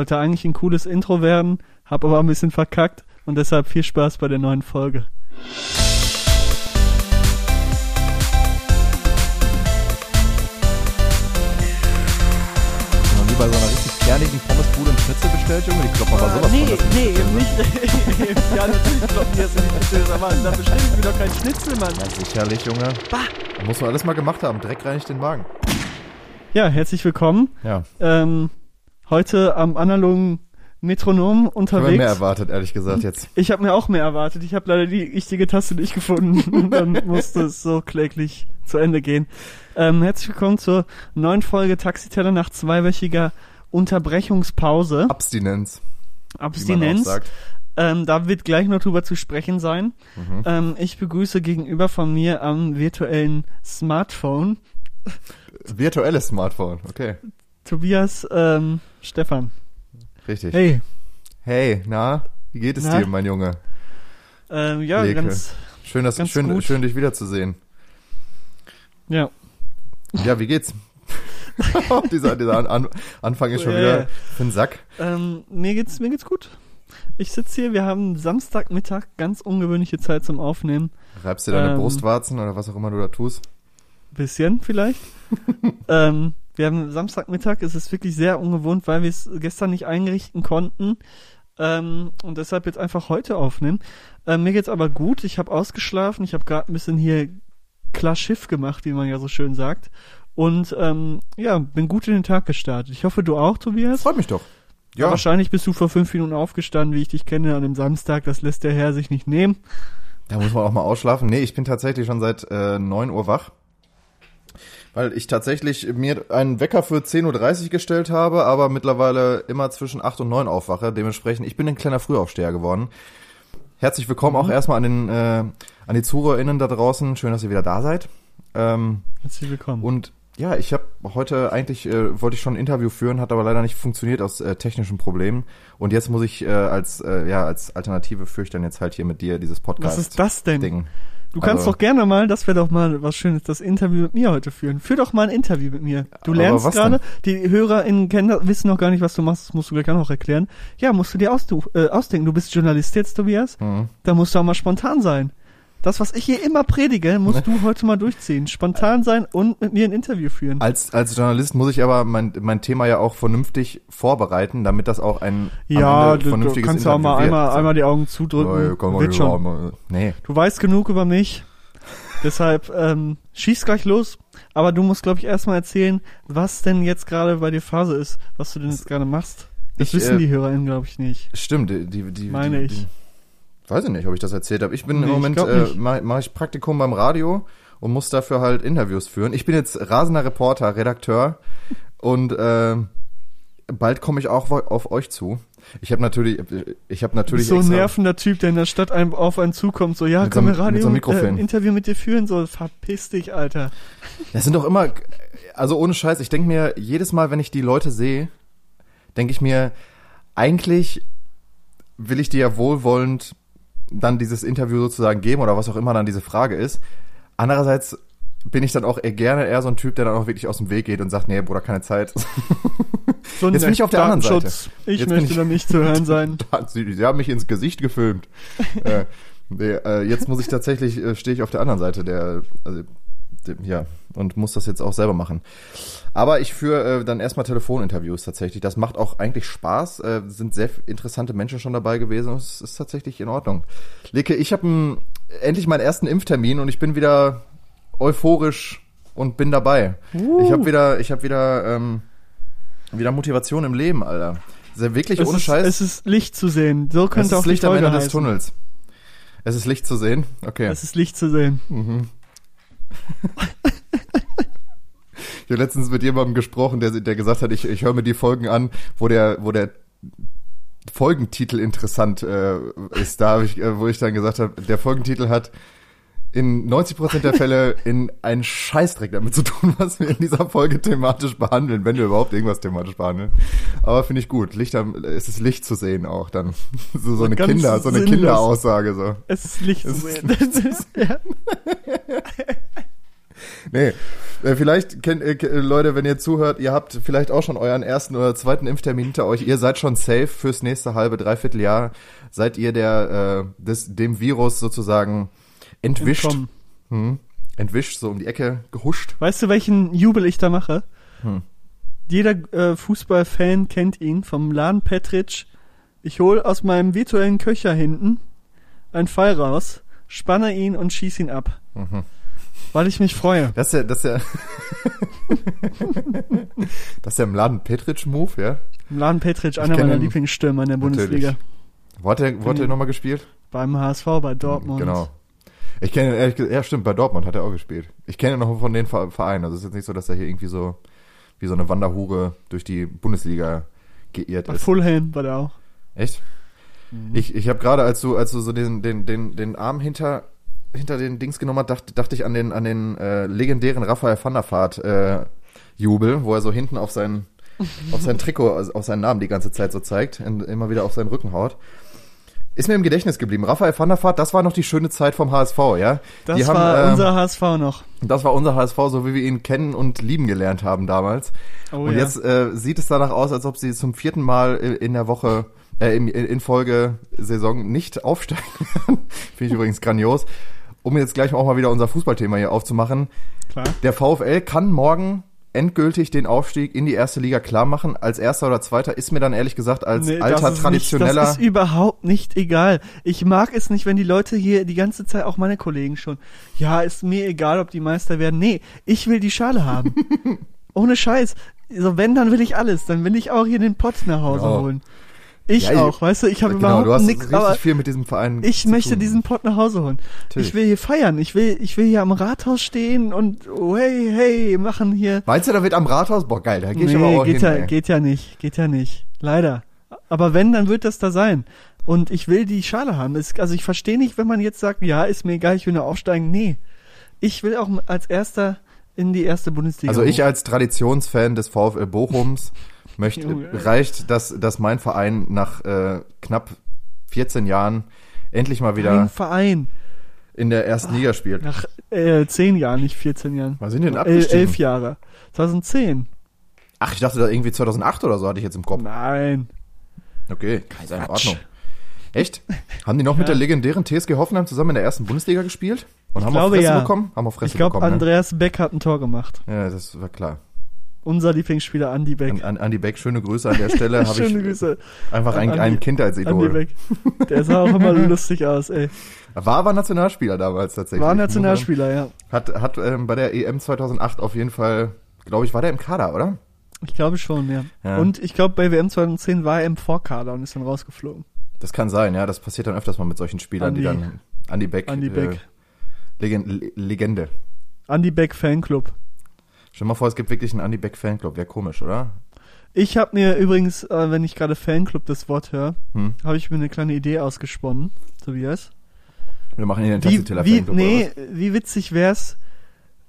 Sollte eigentlich ein cooles Intro werden, hab aber ein bisschen verkackt und deshalb viel Spaß bei der neuen Folge. Noch nie bei so einer richtig kernigen Pommesbude einen Schnitzel bestellt, Junge? Die kloppen aber sowas nee, von. das nee, Schnitzel, eben ne? nicht. ja, natürlich kloppen die jetzt in die Schnitzel, aber da bestelle ich mir doch keinen Schnitzel, Mann. Ja, sicherlich, Junge. Bah. Muss man alles mal gemacht haben. Dreck reinigt den Magen. Ja, herzlich willkommen. Ja. Ähm, heute am analogen Metronom Ich habe unterwegs. mehr erwartet, ehrlich gesagt, jetzt. Ich habe mir auch mehr erwartet. Ich habe leider die richtige Taste nicht gefunden. Und dann musste es so kläglich zu Ende gehen. Ähm, herzlich willkommen zur neuen Folge Taxiteller nach zweiwöchiger Unterbrechungspause. Abstinenz, Abstinenz. Ähm, da wird gleich noch drüber zu sprechen sein. Mhm. Ähm, ich begrüße gegenüber von mir am virtuellen Smartphone Virtuelles Smartphone, okay. Tobias ähm, Stefan. Richtig. Hey. Hey, na? Wie geht es Na? dir, mein Junge? Ähm, ja, Leke. ganz, Schön, dass, Ganz schön, gut. schön, dich wiederzusehen. ja. Ja, wie geht's? dieser dieser an an Anfang ist schon Ja, wieder für den Sack. Ähm, mir geht's, mir geht's gut. Ich sitze hier, wir haben Samstagmittag, ganz ungewöhnliche Zeit zum Aufnehmen. Reibst dir deine Ähm. Brustwarzen oder was auch immer du da tust? Bisschen vielleicht. ähm, wir haben Samstagmittag, es ist wirklich sehr ungewohnt, weil wir es gestern nicht einrichten konnten. Ähm, und deshalb jetzt einfach heute aufnehmen. Ähm, mir geht's aber gut, ich habe ausgeschlafen, ich habe gerade ein bisschen hier klar Schiff gemacht, wie man ja so schön sagt. Und ähm, ja, bin gut in den Tag gestartet. Ich hoffe, du auch, Tobias. Freut mich doch. Ja. Wahrscheinlich bist du vor fünf Minuten aufgestanden, wie ich dich kenne, an einem Samstag. Das lässt der Herr sich nicht nehmen. da muss man auch mal ausschlafen. Nee, ich bin tatsächlich schon seit äh, 9 Uhr wach. Weil ich tatsächlich mir einen Wecker für 10.30 Uhr gestellt habe, aber mittlerweile immer zwischen 8 und 9 aufwache. Dementsprechend, ich bin ein kleiner Frühaufsteher geworden. Herzlich willkommen auch erstmal an den äh, an die ZuhörerInnen da draußen. Schön, dass ihr wieder da seid. Ähm, Herzlich willkommen. Und ja, ich habe heute eigentlich äh, wollte ich schon ein Interview führen, hat aber leider nicht funktioniert aus äh, technischen Problemen. Und jetzt muss ich äh, als äh, ja als Alternative führe ich dann jetzt halt hier mit dir dieses Podcast. Was ist das denn? Ding. Du kannst Also- doch gerne mal, das wäre doch mal was Schönes, das Interview mit mir heute führen. Führ doch mal ein Interview mit mir. Du Aber lernst gerade, die HörerInnen kennen, wissen noch gar nicht, was du machst, das musst du gleich auch noch erklären. Ja, musst du dir ausdu äh, ausdenken. Du bist Journalist jetzt, Tobias. Mhm. Da musst du auch mal spontan sein. Das, was ich hier immer predige, musst du heute mal durchziehen. Spontan sein und mit mir ein Interview führen. Als als Journalist muss ich aber mein mein Thema ja auch vernünftig vorbereiten, damit das auch ein am Ja, Ende du, du vernünftiges kannst ja auch mal Interview wird. einmal, einmal die Augen zudrücken. Ja, Wird schon. Nee, Du weißt genug über mich. Deshalb ähm, schieß gleich los. Aber du musst, glaube ich, erstmal erzählen, was denn jetzt gerade bei dir Phase ist, was du denn jetzt gerade machst. Das Ich, wissen äh, die HörerInnen, glaube ich, nicht. Stimmt, die, die, die Meine die, ich. Die, weiß ich nicht, ob ich das erzählt habe. Ich bin Nee, im Moment äh, mache mach ich Praktikum beim Radio und muss dafür halt Interviews führen. Ich bin jetzt rasender Reporter, Redakteur und äh, bald komme ich auch auf euch zu. Ich habe natürlich, ich habe natürlich so ein nervender Typ, der in der Stadt einem auf einen zukommt, so, ja, komm so Radio, mit so Mikrofon. äh, ein Interview mit dir führen, so, verpiss dich, Alter. Das sind doch immer, also ohne Scheiß, ich denke mir, jedes Mal, wenn ich die Leute sehe, denke ich mir, eigentlich will ich dir ja wohlwollend dann dieses Interview sozusagen geben oder was auch immer dann diese Frage ist. Andererseits bin ich dann auch eher gerne eher so ein Typ, der dann auch wirklich aus dem Weg geht und sagt, nee, Bruder, keine Zeit. So Jetzt bin ich auf der anderen Seite. Ich Jetzt möchte ich- da nicht zu hören sein. Sie, sie haben mich ins Gesicht gefilmt. äh, nee, äh, jetzt muss ich tatsächlich, äh, stehe ich auf der anderen Seite der, also, dem, ja, und muss das jetzt auch selber machen. Aber ich führe äh, dann erstmal Telefoninterviews tatsächlich. Das macht auch eigentlich Spaß. Äh, sind sehr interessante Menschen schon dabei gewesen. Es ist tatsächlich in Ordnung. Leke, ich habe endlich meinen ersten Impftermin und ich bin wieder euphorisch und bin dabei. Uh. Ich habe wieder, ich habe wieder, ähm, wieder Motivation im Leben, Alter. Sehr wirklich Es ohne ist, Scheiß. es ist Licht zu sehen. So Es könnte auch ist die Licht am Ende des heißen. Tunnels. Es ist Licht zu sehen. Okay. Es ist Licht zu sehen. Mhm. Ich habe letztens mit jemandem gesprochen, der, der gesagt hat, ich, ich höre mir die Folgen an, wo der, wo der Folgentitel interessant äh, ist. Da habe ich, äh, wo ich dann gesagt habe, der Folgentitel hat in 90% der Fälle in einen Scheißdreck damit zu tun, was wir in dieser Folge thematisch behandeln, wenn wir überhaupt irgendwas thematisch behandeln. Aber finde ich gut. Licht am, es ist Licht zu sehen auch dann. So, so eine ganz Kinder, so eine sinnlos. Kinderaussage so. Es ist Licht zu Es ist sehen. ja. Nee. Äh, vielleicht kennt äh, äh, Leute, wenn ihr zuhört, ihr habt vielleicht auch schon euren ersten oder zweiten Impftermin hinter euch. Ihr seid schon safe fürs nächste halbe, dreiviertel Jahr. Seid ihr der äh, des, dem Virus sozusagen entwischt, Entkommen. hm, entwischt, so um die Ecke gehuscht. Weißt du, welchen Jubel ich da mache? Hm. Jeder äh, Fußballfan kennt ihn vom Laden Petric. Ich hol aus meinem virtuellen Köcher hinten einen Pfeil raus, spanne ihn und schieß ihn ab. Mhm. Weil ich mich freue. Das ist ja, das ist ja, das ist ja im Laden Petric-Move, ja? Im Laden Petric, einer meiner ihn. Lieblingsstürmer in der. Bundesliga. Wo hat er, wo hat er nochmal gespielt? Beim HSV, bei Dortmund. Genau. Ich kenne ihn ehrlich gesagt, ja stimmt, bei Dortmund hat er auch gespielt. Ich kenne ihn noch von den Ver- Vereinen. Also es ist jetzt nicht so, dass er hier irgendwie so wie so eine Wanderhure durch die Bundesliga geirrt Bei ist. Fulham war der auch. Echt? Mhm. Ich, ich habe gerade, als du, als du so den, den, den, den Arm hinter, hinter den Dings genommen hast, dachte, dachte ich an den, an den äh, legendären Raphael van der Vaart äh, Jubel, wo er so hinten auf sein, auf sein Trikot, also auf seinen Namen die ganze Zeit so zeigt, und immer wieder auf seinen Rücken haut. Ist mir im Gedächtnis geblieben. Raphael van der Vaart, das war noch die schöne Zeit vom HSV, ja? Das die war haben, ähm, unser HSV noch. das war unser HSV, so wie wir ihn kennen und lieben gelernt haben damals. Oh und ja. jetzt äh, sieht es danach aus, als ob sie zum vierten Mal in der Woche, äh, in, in Folge Saison nicht aufsteigen werden. Finde ich übrigens grandios. Um jetzt gleich auch mal wieder unser Fußballthema hier aufzumachen. Klar. Der VfL kann morgen endgültig den Aufstieg in die erste Liga klar machen. Als erster oder zweiter ist mir dann ehrlich gesagt als Nee, alter das ist traditioneller. Nicht, das ist überhaupt nicht egal. Ich mag es nicht, wenn die Leute hier die ganze Zeit, auch meine Kollegen schon, ja, ist mir egal, ob die Meister werden. Nee, ich will die Schale haben. Ohne Scheiß. So, wenn, dann will ich alles. Dann will ich auch hier den Pott nach Hause Genau. holen. Ich Ja, auch, weißt du, ich habe genau, überhaupt du hast nichts, richtig viel mit diesem Verein. ich möchte tun. diesen Pott nach Hause holen. Natürlich. Ich will hier feiern. Ich will, ich will hier am Rathaus stehen und oh, hey, hey, machen hier. Meinst du, da wird am Rathaus? Boah, geil, da gehe ich nee, aber auch geht hin. ja, ey. geht ja nicht, geht ja nicht. Leider. Aber wenn, dann wird das da sein. Und ich will die Schale haben. Es, also ich verstehe nicht, wenn man jetzt sagt, ja, ist mir egal, ich will nur aufsteigen. Nee. Ich will auch als erster in die erste Bundesliga. Also ich als Traditionsfan des VfL Bochums möchte, Junge. reicht, dass, dass mein Verein nach äh, knapp 14 Jahren endlich mal Ein wieder Verein. in der ersten Liga spielt. Nach äh, zehn Jahren, nicht 14 Jahren. Wann sind denn El, abgestiegen? elf Jahre. 2010. Ach, ich dachte da irgendwie 2008 oder so hatte ich jetzt im Kopf. Nein. Okay, ist ja in. Ordnung. Echt? Haben die noch mit Ja. der legendären TSG Hoffenheim zusammen in der ersten Bundesliga gespielt? Und Ich haben glaube, auf Fresse ja. bekommen? Haben auf Fresse Ich glaube, bekommen, Andreas Beck hat ein Tor gemacht. ne? Ja, das war klar. Unser Lieblingsspieler Andi Beck. An, an Andi Beck, schöne Grüße an der Stelle. Habe Schöne ich Grüße. einfach ein, Andi- ein Kindheitsidol. Beck. Der sah auch immer lustig aus, ey. War aber Nationalspieler damals tatsächlich. War Nationalspieler, ja. Hat, hat ähm, bei der EM 2008 auf jeden Fall, glaube ich, war der im Kader, oder? Ich glaube schon, ja. Ja. Und ich glaube, bei WM 2010 war er im Vorkader und ist dann rausgeflogen. Das kann sein, ja. Das passiert dann öfters mal mit solchen Spielern, die Andi. dann Andi Beck, Andi Beck. Äh, Legend, Le- Legende. Andi Beck Fanclub. Stell dir mal vor, es gibt wirklich einen Andi Beck Fanclub. Wäre komisch, oder? Ich habe mir übrigens, äh, wenn ich gerade Fanclub das Wort höre, Hm. habe ich mir eine kleine Idee ausgesponnen, Tobias. Wir machen hier den Taxiteller wie, Fanclub. nee, wie witzig wär's,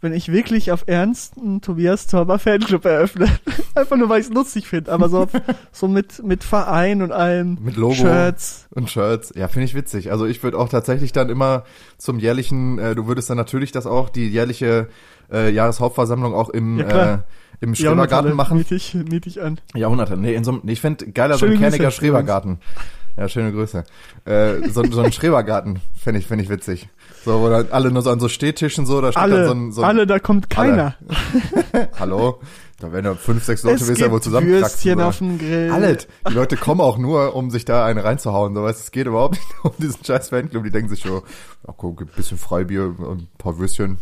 wenn ich wirklich auf Ernst einen Tobias Torber Fanclub eröffne. Einfach nur, weil ich es lustig finde, aber so, so mit, mit Verein und allem. Mit Logo. Shirts. Und Shirts. Ja, finde ich witzig. Also ich würde auch tatsächlich dann immer zum jährlichen, äh, du würdest dann natürlich das auch, die jährliche äh, Jahreshauptversammlung auch im, Ja, äh, im Schrebergarten machen. Miet ich an. Jahrhunderte. Nee, in so einem, nee, ich fände geiler so Schöne ein Grüße Kerniger. Schrebergarten. Ja, schöne Grüße. Äh, so, so ein Schrebergarten fände ich, fände ich witzig. So, wo dann alle nur so an so Stehtischen so, da steht Alle, dann so ein, so ein alle, da kommt keiner. Hallo? Da werden ja fünf, sechs Leute, es willst ja wohl zusammenkraxen. So. auf dem Grill. Alles. Die Leute kommen auch nur, um sich da eine reinzuhauen. So, weißt, es geht überhaupt nicht um diesen scheiß Fanclub. Die denken sich so, ja, guck, ein bisschen Freibier, ein paar Würstchen.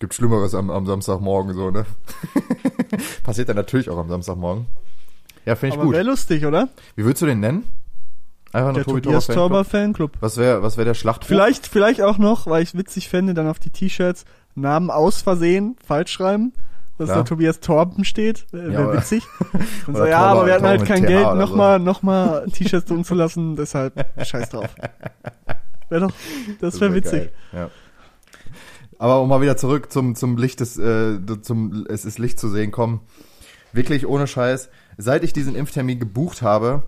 Gibt Schlimmeres am, am Samstagmorgen, so, ne? Passiert dann natürlich auch am Samstagmorgen. Ja, finde ich Aber gut. wäre lustig, oder? Wie würdest du den nennen? Einfach Der Tobi Tobias Tauber Torber Fanclub? Fanclub. Was wäre, was wäre der Schlachthof? Vielleicht, vielleicht auch noch, weil ich witzig fände, dann auf die T-Shirts Namen aus Versehen falsch schreiben, dass Ja. da Tobias Torben steht. Ja, Wäre oder- witzig. Und so, ja, Torber- aber wir hatten halt kein Geld, oder so. nochmal noch mal T-Shirts drucken zu lassen, deshalb scheiß drauf. Wäre doch, das wäre wär witzig. geil, Ja. Aber um mal wieder zurück zum, zum Licht des, äh, zum Es ist Licht zu sehen kommen. Wirklich ohne Scheiß. Seit ich diesen Impftermin gebucht habe,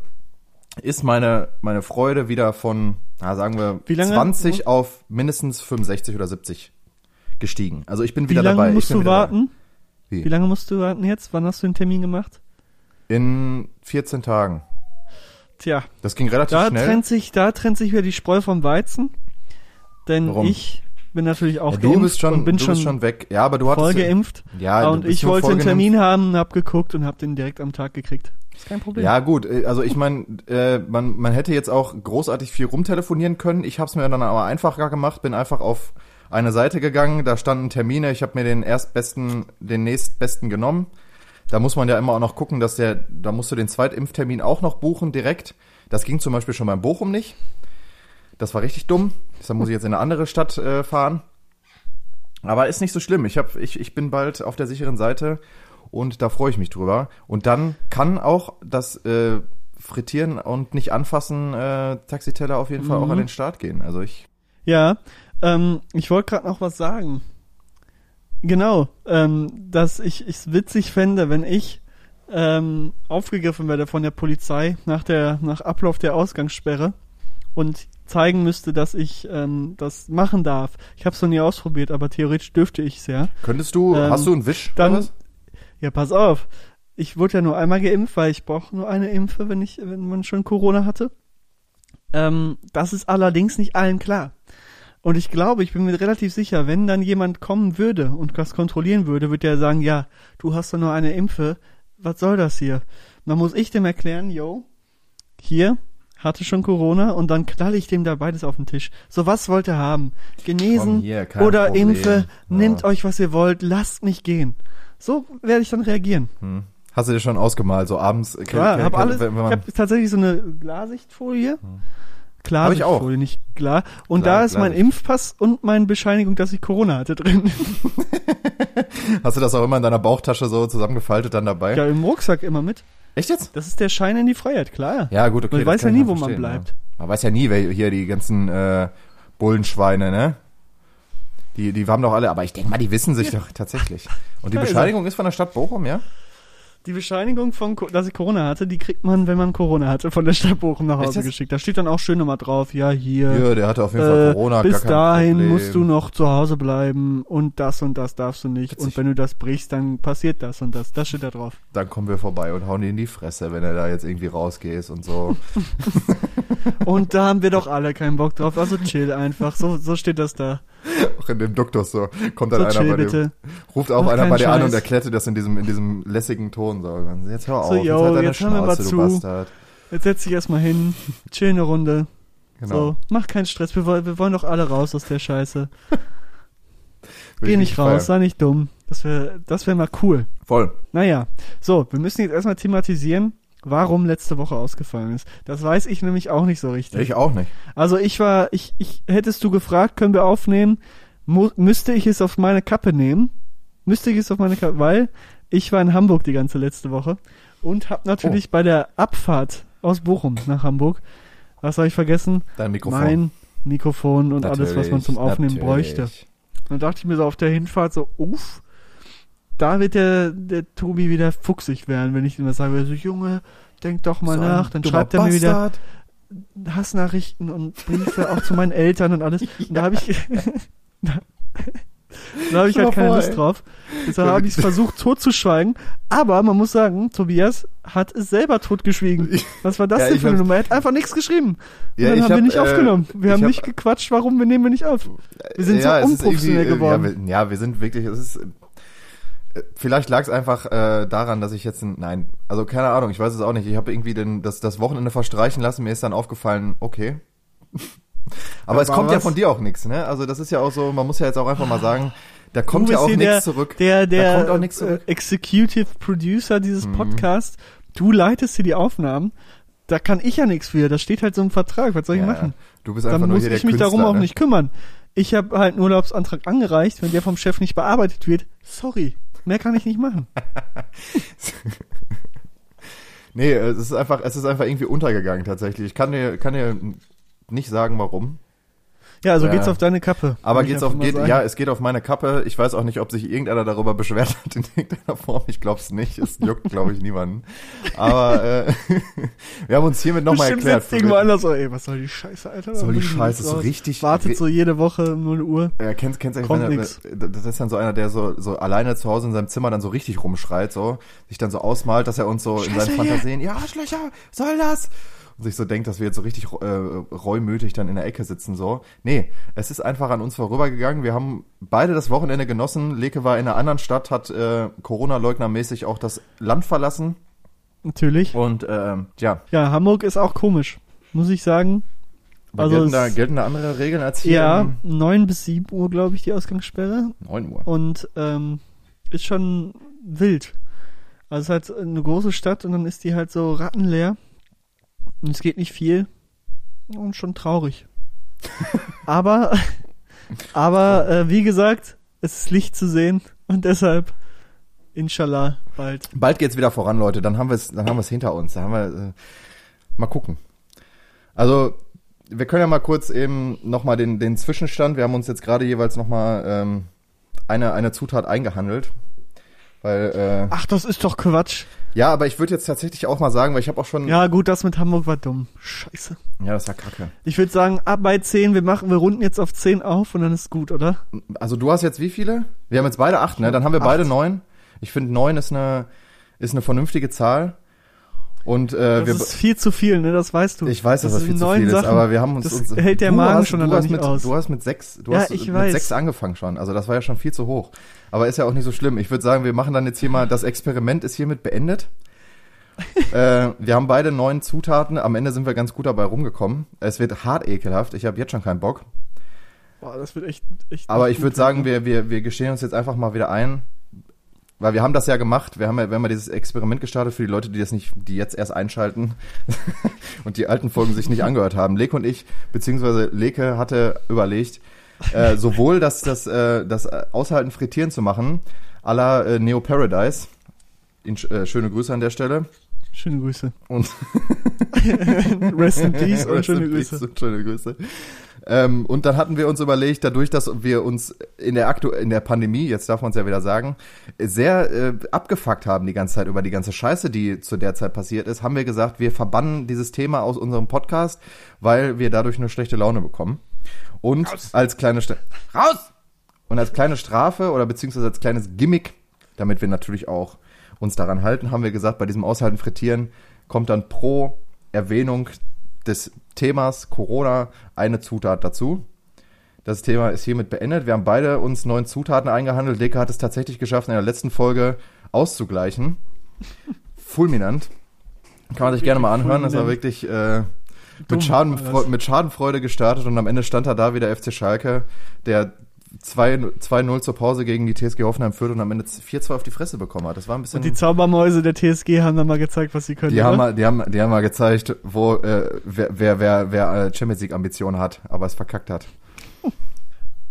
ist meine, meine Freude wieder von, na, sagen wir, Wie lange? 20 auf mindestens 65 oder 70 gestiegen. Also ich bin Wie wieder lange dabei. ich musst bin du warten? Wie? Wie lange musst du warten jetzt? Wann hast du den Termin gemacht? In 14 Tagen. Tja, Das ging relativ da schnell. trennt sich, da trennt sich wieder die Spreu vom Weizen. Denn Warum? ich bin natürlich auch Ja, du geimpft bist schon, und bin du schon, bist schon weg. Ja, aber du hattest voll geimpft. Ja, du und ich wollte einen. Termin haben, hab geguckt und hab den direkt am Tag gekriegt. Ist kein Problem. Ja, gut, äh, also ich meine, äh, man, man hätte jetzt auch großartig viel rumtelefonieren können. Ich habe es mir dann aber einfacher gemacht, bin einfach auf eine Seite gegangen, da standen Termine, ich habe mir den erstbesten, den nächstbesten genommen. Da muss man ja immer auch noch gucken, dass der, da musst du den Zweitimpftermin auch noch buchen direkt. Das ging zum Beispiel schon beim Bochum nicht. Das war richtig dumm. Deshalb muss ich jetzt in eine andere Stadt äh, fahren. Aber ist nicht so schlimm. Ich, hab, ich, ich bin bald auf der sicheren Seite und da freue ich mich drüber. Und dann kann auch das äh, Frittieren und nicht anfassen äh, Taxiteller auf jeden Fall auch Mhm. an den Start gehen. Also ich. Ja, ähm, ich wollte gerade noch was sagen. Genau, ähm, dass ich es witzig fände, wenn ich ähm, aufgegriffen werde von der Polizei nach der nach Ablauf der Ausgangssperre und zeigen müsste, dass ich ähm, das machen darf. Ich habe es noch nie ausprobiert, aber theoretisch dürfte ich es ja. Könntest du, Ähm, hast du einen Wisch? dann-? Ja, pass auf. Ich wurde ja nur einmal geimpft, weil ich brauche nur eine Impfe, wenn ich, wenn man schon Corona hatte. Ähm, das ist allerdings nicht allen klar. Und ich glaube, ich bin mir relativ sicher, wenn dann jemand kommen würde und das kontrollieren würde, würde er sagen, ja, du hast doch nur eine Impfe, was soll das hier? Und dann muss ich dem erklären, yo, hier, hatte schon Corona und dann knall ich dem da beides auf den Tisch. So, was wollt ihr haben? Genesen hier, oder Problem. Impfe, Ja. nehmt euch, was ihr wollt, lasst mich gehen. So werde ich dann reagieren. Hm. Hast du dir schon ausgemalt, so abends? Klar, ke- hab alles, wenn man- ich habe tatsächlich so eine Klarsichtfolie. Auch. Klarsichtfolie, nicht klar. Und Klar, da ist mein. Impfpass und meine Bescheinigung, dass ich Corona hatte drin. Hast du das auch immer in deiner Bauchtasche so zusammengefaltet dann dabei? ja, im Rucksack immer mit. Echt jetzt? Das ist der Schein in die Freiheit, klar. Ja, gut, okay. Man weiß ja nie, wo man bleibt. Ja. Man weiß ja nie, wer hier die ganzen äh, Bullenschweine, ne? Die, die haben doch alle, aber ich denke mal, die wissen sich doch tatsächlich. Und die Ja, ist Bescheinigung ist von der Stadt Bochum, ja? Die Bescheinigung, von, dass ich Corona hatte, die kriegt man, wenn man Corona hatte, von der Stadt Bochum nach Hause geschickt. Da steht dann auch schön nochmal drauf, ja, hier. Ja, der hatte auf jeden Fall äh, Corona. bis dahin Problem. musst du noch zu Hause bleiben und das und das darfst du nicht. Witzig. Und wenn du das brichst, dann passiert das und das. Das steht da drauf. Dann kommen wir vorbei und hauen dir in die Fresse, wenn er da jetzt irgendwie rausgehst und so. Und da haben wir doch alle keinen Bock drauf. Also chill einfach. So, so steht das da. Auch in dem Duktus so. Kommt dann So einer chill bei dir. bitte. Ruft auch Mach einer bei dir an und erklärt dir das in diesem, in diesem lässigen Ton. So, jetzt hör auf, So, jetzt, yo, halt deine jetzt mir mal Schnauze, du zu. Bastard. Jetzt setz dich erstmal hin. Chill eine Runde. Genau. So, mach keinen Stress. Wir, wollen- wir wollen doch alle raus aus der Scheiße. Geh ich nicht raus, sei nicht dumm. Das wäre das wär mal cool. Voll. Naja, so, wir müssen jetzt erstmal thematisieren, warum letzte Woche ausgefallen ist. Das weiß ich nämlich auch nicht so richtig. Ich auch nicht. Also ich war, ich, ich, hättest du gefragt, können wir aufnehmen, mu müsste ich es auf meine Kappe nehmen? Müsste ich es auf meine Kappe, weil ich war in Hamburg die ganze letzte Woche und habe natürlich Oh. bei der Abfahrt aus Bochum nach Hamburg, was habe ich vergessen? Dein Mikrofon. Mein Mikrofon und alles, was man zum Natürlich, Aufnehmen natürlich. bräuchte. Dann dachte ich mir so auf der Hinfahrt so, uff, da wird der, der Tobi wieder fuchsig werden, wenn ich ihm das sage. So, Junge, denk doch mal So nach. Dann schreibt er mir wieder. Hassnachrichten und Briefe auch zu meinen Eltern und alles. Und da habe ich, da, habe ich halt keine Lust drauf. Deshalb habe ich es versucht totzuschweigen. Aber man muss sagen, Tobias hat es selber totgeschwiegen. Was war das Ja, denn für eine Nummer? Er hat einfach nichts geschrieben. Und Ja, dann ich haben wir hab, nicht äh, aufgenommen. Wir haben hab- nicht gequatscht, warum wir nehmen wir nicht auf. Wir sind ja, so unprofessionell äh, geworden. Ja wir, ja, wir sind wirklich, es ist, äh, vielleicht lag es einfach äh, daran, dass ich jetzt, ein, nein, also keine Ahnung, ich weiß es auch nicht. Ich habe irgendwie den, das, das Wochenende verstreichen lassen, mir ist dann aufgefallen, okay. Aber Da es war kommt ja was. von dir auch nichts, ne? Also das ist ja auch so, man muss ja jetzt auch einfach mal sagen, da kommt ja auch nichts der, zurück. Der, der da kommt auch nichts äh, zurück. Executive Producer dieses Mhm. Podcasts. Du leitest hier die Aufnahmen. Da kann ich ja nichts für. Da steht halt so ein Vertrag. Was soll ich Ja, machen? Du bist einfach Dann nur muss hier ich der mich Künstler, darum auch ne? nicht kümmern. Ich habe halt einen Urlaubsantrag angereicht. Wenn der vom Chef nicht bearbeitet wird, sorry. Mehr kann ich nicht machen. Nee, es ist einfach, es ist einfach irgendwie untergegangen tatsächlich. Ich kann dir, kann dir nicht sagen, warum. Ja, also Äh, geht's auf deine Kappe. Aber geht's auf, geht, sagen. ja, es geht auf meine Kappe. Ich weiß auch nicht, ob sich irgendeiner darüber beschwert hat in irgendeiner Form. Ich glaube es nicht. Es juckt, glaube ich, niemanden. Aber äh, wir haben uns hiermit nochmal erklärt. sitzt irgendwo anders so, ey, was soll die Scheiße, Alter? Soll die Scheiße, so richtig- Wartet so jede Woche um 0 Uhr. Ja, kennst, kennst du Kommt wenn, wenn, das ist dann so einer, der so, so alleine zu Hause in seinem Zimmer dann so richtig rumschreit, so, sich dann so ausmalt, dass er uns so in Scheiße, seinen Fantasien, ja, Arschlöcher, soll das? Sich so denkt, dass wir jetzt so richtig äh, reumütig dann in der Ecke sitzen, so. Nee, es ist einfach an uns vorübergegangen. Wir haben beide das Wochenende genossen. Leke war in einer anderen Stadt, hat äh, Corona-leugnermäßig auch das Land verlassen. Natürlich. Und ähm, ja, Ja, Hamburg ist auch komisch, muss ich sagen. aber Also gelten, da, gelten da andere Regeln als hier? Ja, um 9 bis 7 Uhr, glaube ich, die Ausgangssperre. 9 Uhr. Und ähm, ist schon wild. Also es ist halt eine große Stadt und dann ist die halt so rattenleer. Und es geht nicht viel. Und schon traurig. aber, aber äh, wie gesagt, es ist Licht zu sehen und deshalb inshallah bald. Bald geht's wieder voran, Leute. Dann haben wir es, dann haben wir es hinter uns. Dann haben wir äh, mal gucken. Also wir können ja mal kurz eben noch mal den den Zwischenstand. Wir haben uns jetzt gerade jeweils noch mal ähm, eine eine Zutat eingehandelt, weil äh, Ach, das ist doch Quatsch. ja, aber ich würde jetzt tatsächlich auch mal sagen, weil ich habe auch schon ja, Ja, gut, das mit Hamburg war dumm. Scheiße. das war Kacke. Ich würde sagen, ab bei 10, wir machen, wir runden jetzt auf 10 auf und dann ist gut, oder? Also du hast jetzt wie viele? Wir haben jetzt beide acht, ne? Dann haben wir beide neun. Ich finde neun ist eine ist eine vernünftige Zahl. Und äh, Das wir ist viel zu viel, ne? Das weißt du. Ich weiß, dass das, sind viel zu viel ist, Sachen. aber wir haben uns, Das uns hält der Magen hast, schon du hast mit, aus. Du hast mit sechs, du Ja, hast mit weiß. sechs angefangen schon. Also das war ja schon viel zu hoch. Aber ist ja auch nicht so schlimm. Ich würde sagen, wir machen dann jetzt hier mal, das Experiment ist hiermit beendet. äh, wir haben beide neun Zutaten. Am Ende sind wir ganz gut dabei rumgekommen. Es wird hart ekelhaft. Ich habe jetzt schon keinen Bock. Boah, das wird echt, echt Aber ich würde sagen, wir, wir, wir gestehen uns jetzt einfach mal wieder ein. Weil wir haben das ja gemacht. Wir haben ja, wir haben ja dieses Experiment gestartet für die Leute, die das nicht, die jetzt erst einschalten und die alten Folgen sich nicht angehört haben. Leke und ich, beziehungsweise Leke hatte überlegt, äh, sowohl das, das, äh, das Aushalten frittieren zu machen, à la äh, Neo Paradise. In, äh, schöne Grüße an der Stelle. Schöne Grüße. Und Rest in Peace und schöne Grüße. und schöne Grüße. Ähm, und dann hatten wir uns überlegt, dadurch, dass wir uns in der Aktu in der Pandemie, jetzt darf man es ja wieder sagen, sehr äh, abgefuckt haben die ganze Zeit über die ganze Scheiße, die zu der Zeit passiert ist, haben wir gesagt, wir verbannen dieses Thema aus unserem Podcast, weil wir dadurch eine schlechte Laune bekommen. Und als kleine St raus und als kleine Strafe oder beziehungsweise als kleines Gimmick, damit wir natürlich auch uns daran halten, haben wir gesagt, bei diesem Aushalten frittieren kommt dann pro Erwähnung des Themas Corona eine Zutat dazu. Das Thema ist hiermit beendet. Wir haben beide uns neun Zutaten eingehandelt. Leke hat es tatsächlich geschafft, in der letzten Folge auszugleichen. Fulminant. Kann man sich gerne mal anhören. Das war wirklich äh, mit, Schadenfreude, alles. mit Schadenfreude gestartet und am Ende stand da da wieder FC Schalke, der 2 2-0 zur Pause gegen die TSG Hoffenheim führt und am Ende 4-2 auf die Fresse bekommen hat. Das war ein bisschen. Und die Zaubermäuse der TSG haben dann mal gezeigt, was sie können. Die haben, mal, die, haben, die haben mal gezeigt, wo äh, wer, wer, wer, wer äh, Champions League Ambitionen hat, aber es verkackt hat.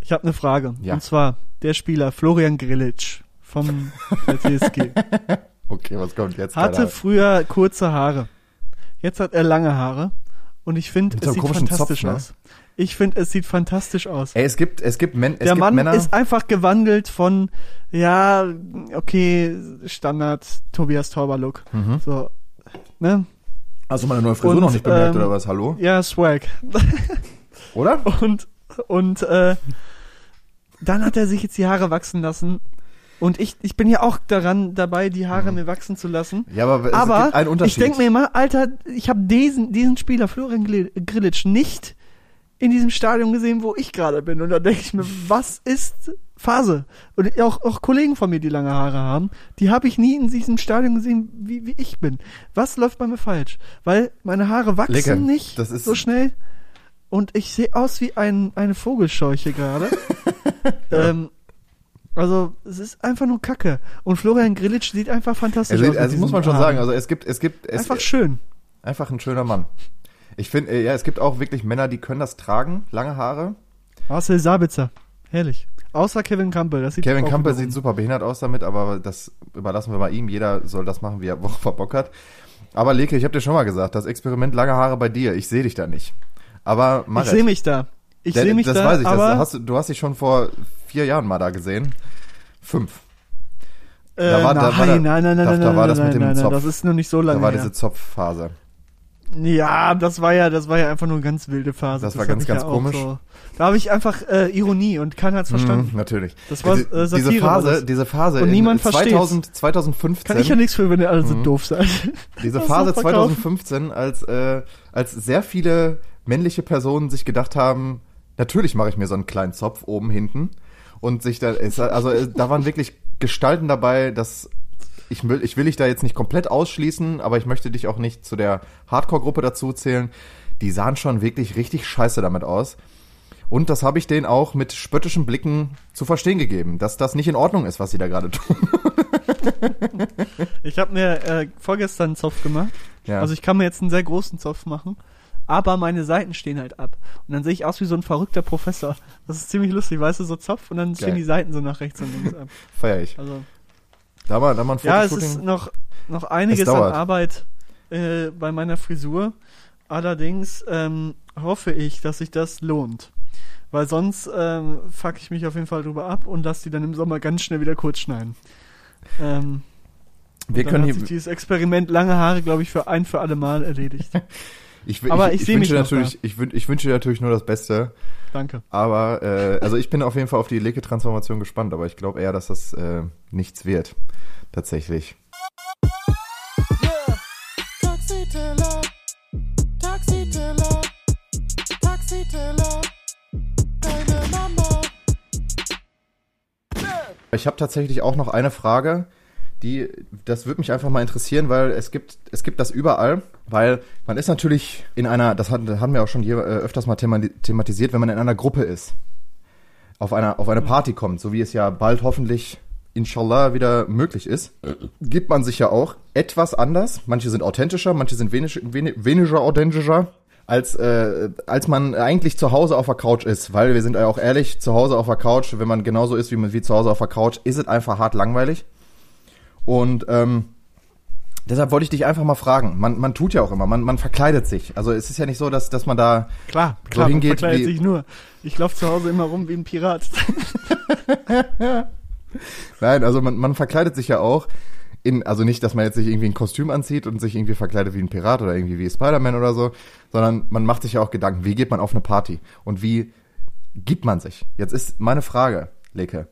Ich habe eine Frage. Ja. Und zwar der Spieler Florian Grillitsch vom der TSG Okay, was kommt jetzt? hatte früher kurze Haare. Jetzt hat er lange Haare. Und ich finde, es sieht fantastisch Zopf, ne? aus. Ich finde, es sieht fantastisch aus. Ey, es gibt, es gibt, Men es der gibt Mann Männer. ist einfach gewandelt von, ja, okay, Standard Tobias Tauber-Look. Mhm. So, ne? Hast du meine neue Frisur Und, noch nicht bemerkt ähm, oder was? Hallo? Ja, Swag. Oder? Und, und äh, dann hat er sich jetzt die Haare wachsen lassen. Und ich, ich bin ja auch daran dabei, die Haare mir wachsen zu lassen. Ja, aber es Aber gibt einen ich Unterschied. denke mir immer, Alter, ich habe diesen, diesen Spieler, Florian Grillitsch, nicht in diesem Stadion gesehen, wo ich gerade bin. Und da denke ich mir, was ist Phase? Und auch, auch Kollegen von mir, die lange Haare haben, die habe ich nie in diesem Stadion gesehen, wie, wie ich bin. Was läuft bei mir falsch? Weil meine Haare wachsen Lecker. nicht Das ist- so schnell. Und ich sehe aus wie ein, eine Vogelscheuche gerade. ähm, also, es ist einfach nur Kacke. Und Florian Grillitsch sieht einfach fantastisch also, aus. also muss man schon Haaren. sagen, also es gibt, es gibt, es einfach schön. einfach ein schöner Mann. Ich finde, äh, ja, es gibt auch wirklich Männer, die können das tragen, lange Haare. Marcel Sabitzer. Herrlich. Außer Kevin Campbell. Das sieht Kevin Campbell sieht super behindert aus damit, aber das überlassen wir mal ihm. Jeder soll das machen, wie er Woche vor Bock hat. Aber Leke, ich habe dir schon mal gesagt, das Experiment lange Haare bei dir, ich sehe dich da nicht. Aber mach Ich sehe mich da. Ich sehe mich das da, weiß ich. aber das hast, du- hast dich schon vor vier Jahren mal da gesehen. Fünf. äh, da war- da nein, war der- nein, nein, nein, da- nein, da war nein, das mit nein, dem nein, nein, Zopf. das ist noch nicht so lange Da war her. diese Zopfphase. Ja, das war ja, das war ja einfach nur eine ganz wilde Phase. Das war hab ganz, ganz ja komisch. So. Da habe ich einfach äh, Ironie und keiner hat's verstanden. Mhm, natürlich. Das war, Die- äh, Satire diese war Phase, das. diese Phase Und in niemand 2000, 2015. Kann ich ja nichts für, wenn ihr alle so Mhm. doof seid. Diese Das Phase noch verkaufen. 2015, als, äh, als sehr viele männliche Personen sich gedacht haben, natürlich mache ich mir so einen kleinen Zopf oben hinten. Und sich da, also äh, da waren wirklich Gestalten dabei, dass ich will, ich will dich da jetzt nicht komplett ausschließen, aber ich möchte dich auch nicht zu der Hardcore-Gruppe dazu zählen. Die sahen schon wirklich richtig scheiße damit aus. Und das habe ich denen auch mit spöttischen Blicken zu verstehen gegeben, dass das nicht in Ordnung ist, was sie da gerade tun. Ich habe mir äh, vorgestern einen Zopf gemacht. Ja. Also ich kann mir jetzt einen sehr großen Zopf machen. Aber meine Seiten stehen halt ab. Und dann sehe ich aus wie so ein verrückter Professor. Das ist ziemlich lustig, weißt du, so Zopf und dann stehen Geil. die Seiten so nach rechts und links ab. Feier ich. Also Da war, da war ein ja, es ist noch, noch einiges Es an. Arbeit äh, bei meiner Frisur. Allerdings ähm, hoffe ich, dass sich das lohnt. Weil sonst ähm, fuck ich mich auf jeden Fall drüber ab und lass die dann im Sommer ganz schnell wieder kurz schneiden. Ähm, Wir können hat hier, sich dieses Experiment lange Haare, glaube ich, für ein für alle Mal erledigt. Ich, will- Aber ich, ich wünsche natürlich, ich, wün- ich wünsche dir natürlich nur das Beste. Danke. Aber äh, also ich bin auf jeden Fall auf die Leke-Transformation gespannt, aber ich glaube eher, dass das äh, nichts wird. Tatsächlich. Ich habe tatsächlich auch noch eine Frage, die, das würde mich einfach mal interessieren, weil es gibt, es gibt das überall, weil man ist natürlich in einer, das, das haben wir auch schon hier, äh, öfters mal thema, thematisiert, wenn man in einer Gruppe ist, auf einer, auf eine Party kommt, so wie es ja bald hoffentlich inshallah wieder möglich ist, gibt man sich ja auch etwas anders. Manche sind authentischer, manche sind wenig, wenig, weniger authentischer. Als, äh, als man eigentlich zu Hause auf der Couch ist, weil wir sind ja auch ehrlich, zu Hause auf der Couch, wenn man genauso ist wie, wie zu Hause auf der Couch, ist es einfach hart langweilig. Und ähm, deshalb wollte ich dich einfach mal fragen. Man, man tut ja auch immer, man, man verkleidet sich. Also es ist ja nicht so, dass, dass man da Klar, klar, man hingeht verkleidet sich nur. Ich laufe zu Hause immer rum wie ein Pirat. Nein, also man, man verkleidet sich ja auch in, also nicht, dass man jetzt sich irgendwie ein Kostüm anzieht und sich irgendwie verkleidet wie ein Pirat oder irgendwie wie Spider-Man oder so, sondern man macht sich ja auch Gedanken, wie geht man auf eine Party und wie gibt man sich? Jetzt ist meine Frage, Leke,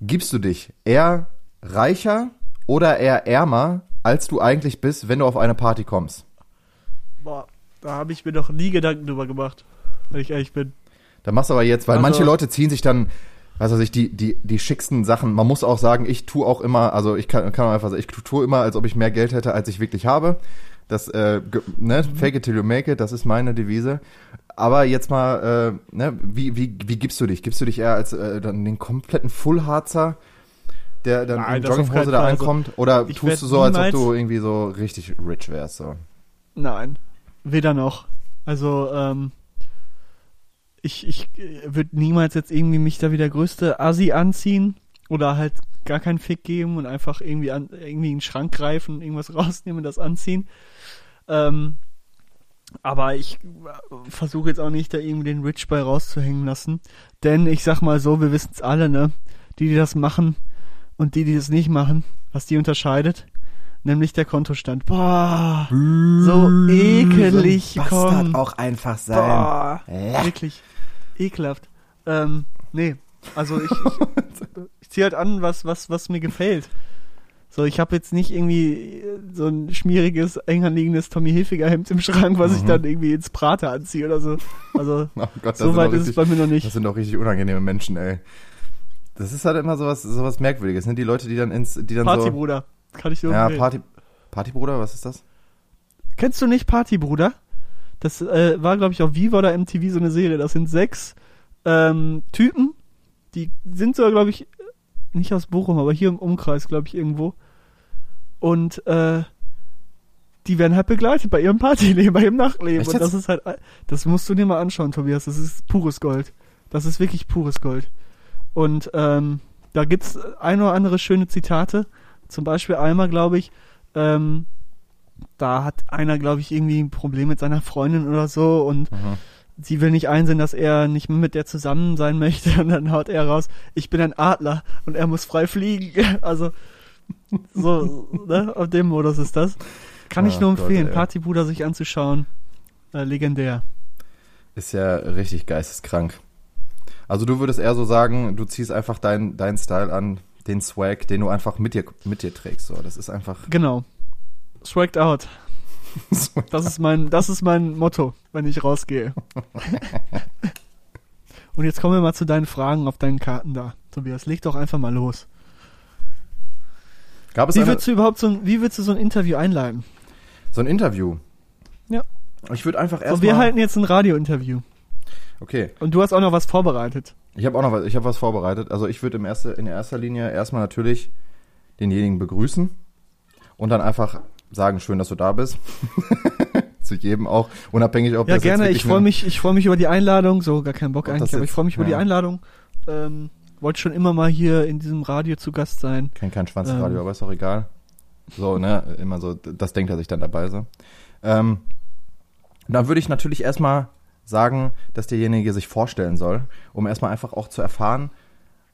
gibst du dich eher reicher oder eher ärmer, als du eigentlich bist, wenn du auf eine Party kommst? Boah, da habe ich mir doch nie Gedanken drüber gemacht, wenn ich ehrlich bin. Da machst du aber jetzt, weil Also- manche Leute ziehen sich dann, was weiß ich, die, die, die schicksten Sachen. Man muss auch sagen, ich tue auch immer, also ich kann, kann einfach sagen, ich tue immer, als ob ich mehr Geld hätte, als ich wirklich habe. Das, äh, ne, fake it till you make it, das ist meine Devise. Aber jetzt mal, äh, ne, wie, wie, wie gibst du dich? Gibst du dich eher als äh, dann den kompletten Full-Harzer, der dann Nein, in Jogginghose da. Also, ankommt? Oder ich tust du so, als ob du irgendwie so richtig rich wärst? So? Nein, weder noch. Also, ähm, ich, ich würde niemals jetzt irgendwie mich da wie der größte Assi anziehen oder halt gar keinen Fick geben und einfach irgendwie an, irgendwie in den Schrank greifen, irgendwas rausnehmen und das anziehen. Ähm, aber ich äh, versuche jetzt auch nicht da irgendwie den Rich Boy rauszuhängen lassen. Denn ich sag mal so, wir wissen es alle, ne? Die, die das machen und die, die das nicht machen, was die unterscheidet. Nämlich der Kontostand. Boah, so ekelig, komm. auch einfach Boah, Ja. wirklich ekelhaft. Ähm, nee, also ich, ich, ich ziehe halt an, was, was, was mir gefällt. So, ich habe jetzt nicht irgendwie äh, so ein schmieriges, eng anliegendes Tommy Hilfiger Hemd im Schrank, was ich Mhm. dann irgendwie ins Prater anziehe oder so. Also, Oh Gott, das so weit doch ist es richtig- bei mir noch Das nicht. sind doch richtig unangenehme Menschen, ey. Das ist halt immer sowas, sowas Merkwürdiges, ne? Die Leute, die dann ins, die dann Partybruder, kann ich so. nur Ja. Party, Partybruder, was ist das? Kennst du nicht Partybruder? Das äh, war, glaube ich, auf Viva oder MTV so eine Serie. Das sind sechs ähm, Typen, die sind so, glaube ich, nicht aus Bochum, aber hier im Umkreis, glaube ich, irgendwo. Und äh, die werden halt begleitet bei ihrem Partyleben, bei ihrem Nachtleben. Echt Und das ist halt, das musst du dir mal anschauen, Tobias. Das ist pures Gold. Das ist wirklich pures Gold. Und ähm, da gibt's ein oder andere schöne Zitate. Zum Beispiel einmal, glaube ich, ähm, da hat einer, glaube ich, irgendwie ein Problem mit seiner Freundin oder so und Mhm. sie will nicht einsehen, dass er nicht mehr mit der zusammen sein möchte und dann haut er raus, ich bin ein Adler und er muss frei fliegen. Also so, ne, auf dem Modus ist das. Kann ich Ach nur Gott, empfehlen, ey. Partybruder sich anzuschauen. Äh, legendär. Ist ja richtig geisteskrank. Also du würdest eher so sagen, du ziehst einfach deinen deinen Style an, den Swag, den du einfach mit dir mit dir trägst. So, das ist einfach. Genau. Swagged out. Das ist mein, das ist mein Motto, wenn ich rausgehe. Und jetzt kommen wir mal zu deinen Fragen auf deinen Karten da. Tobias, leg doch einfach mal los. Gab es Wie eine, würdest du überhaupt so ein, wie würdest du so ein Interview einleiten? so ein Interview? Ja. Ich würde einfach So, erstmal. wir halten jetzt ein Radiointerview. Okay, Und du hast auch noch was vorbereitet. ich habe auch noch was. Ich habe was vorbereitet. Also ich würde im erste, in erster Linie erstmal natürlich denjenigen begrüßen und dann einfach sagen, schön, dass du da bist. Zu jedem auch, unabhängig ob Ja, das gerne. Ich freue mich, ich freue mich über die Einladung. So, gar keinen Bock eigentlich, aber ich freue mich über die ja. Einladung. Ähm, wollte schon immer mal hier in diesem Radio zu Gast sein. Kennt kein Schwanzradio, Ähm. aber ist auch egal. So, ne, immer so, das denkt er sich dann dabei so. Ähm, dann würde ich natürlich erstmal sagen, dass derjenige sich vorstellen soll, um erstmal einfach auch zu erfahren,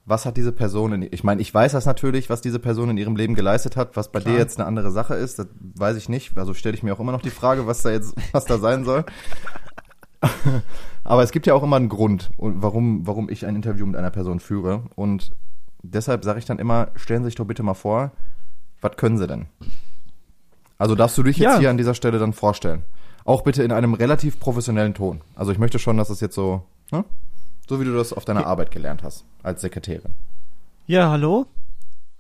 was hat diese Person in, ich meine, ich weiß das natürlich, was diese Person in ihrem Leben geleistet hat, was bei Klar. dir jetzt eine andere Sache ist, das weiß ich nicht, also stelle ich mir auch immer noch die Frage, was da jetzt, was da sein soll. Aber es gibt ja auch immer einen Grund, und warum, warum ich ein Interview mit einer Person führe. Und deshalb sage ich dann immer, stellen Sie sich doch bitte mal vor, was können Sie denn? Also darfst du dich jetzt Ja. hier an dieser Stelle dann vorstellen. Auch bitte in einem relativ professionellen Ton. Also ich möchte schon, dass es jetzt so, ne? so wie du das auf deiner Ja. Arbeit gelernt hast, als Sekretärin. Ja, hallo.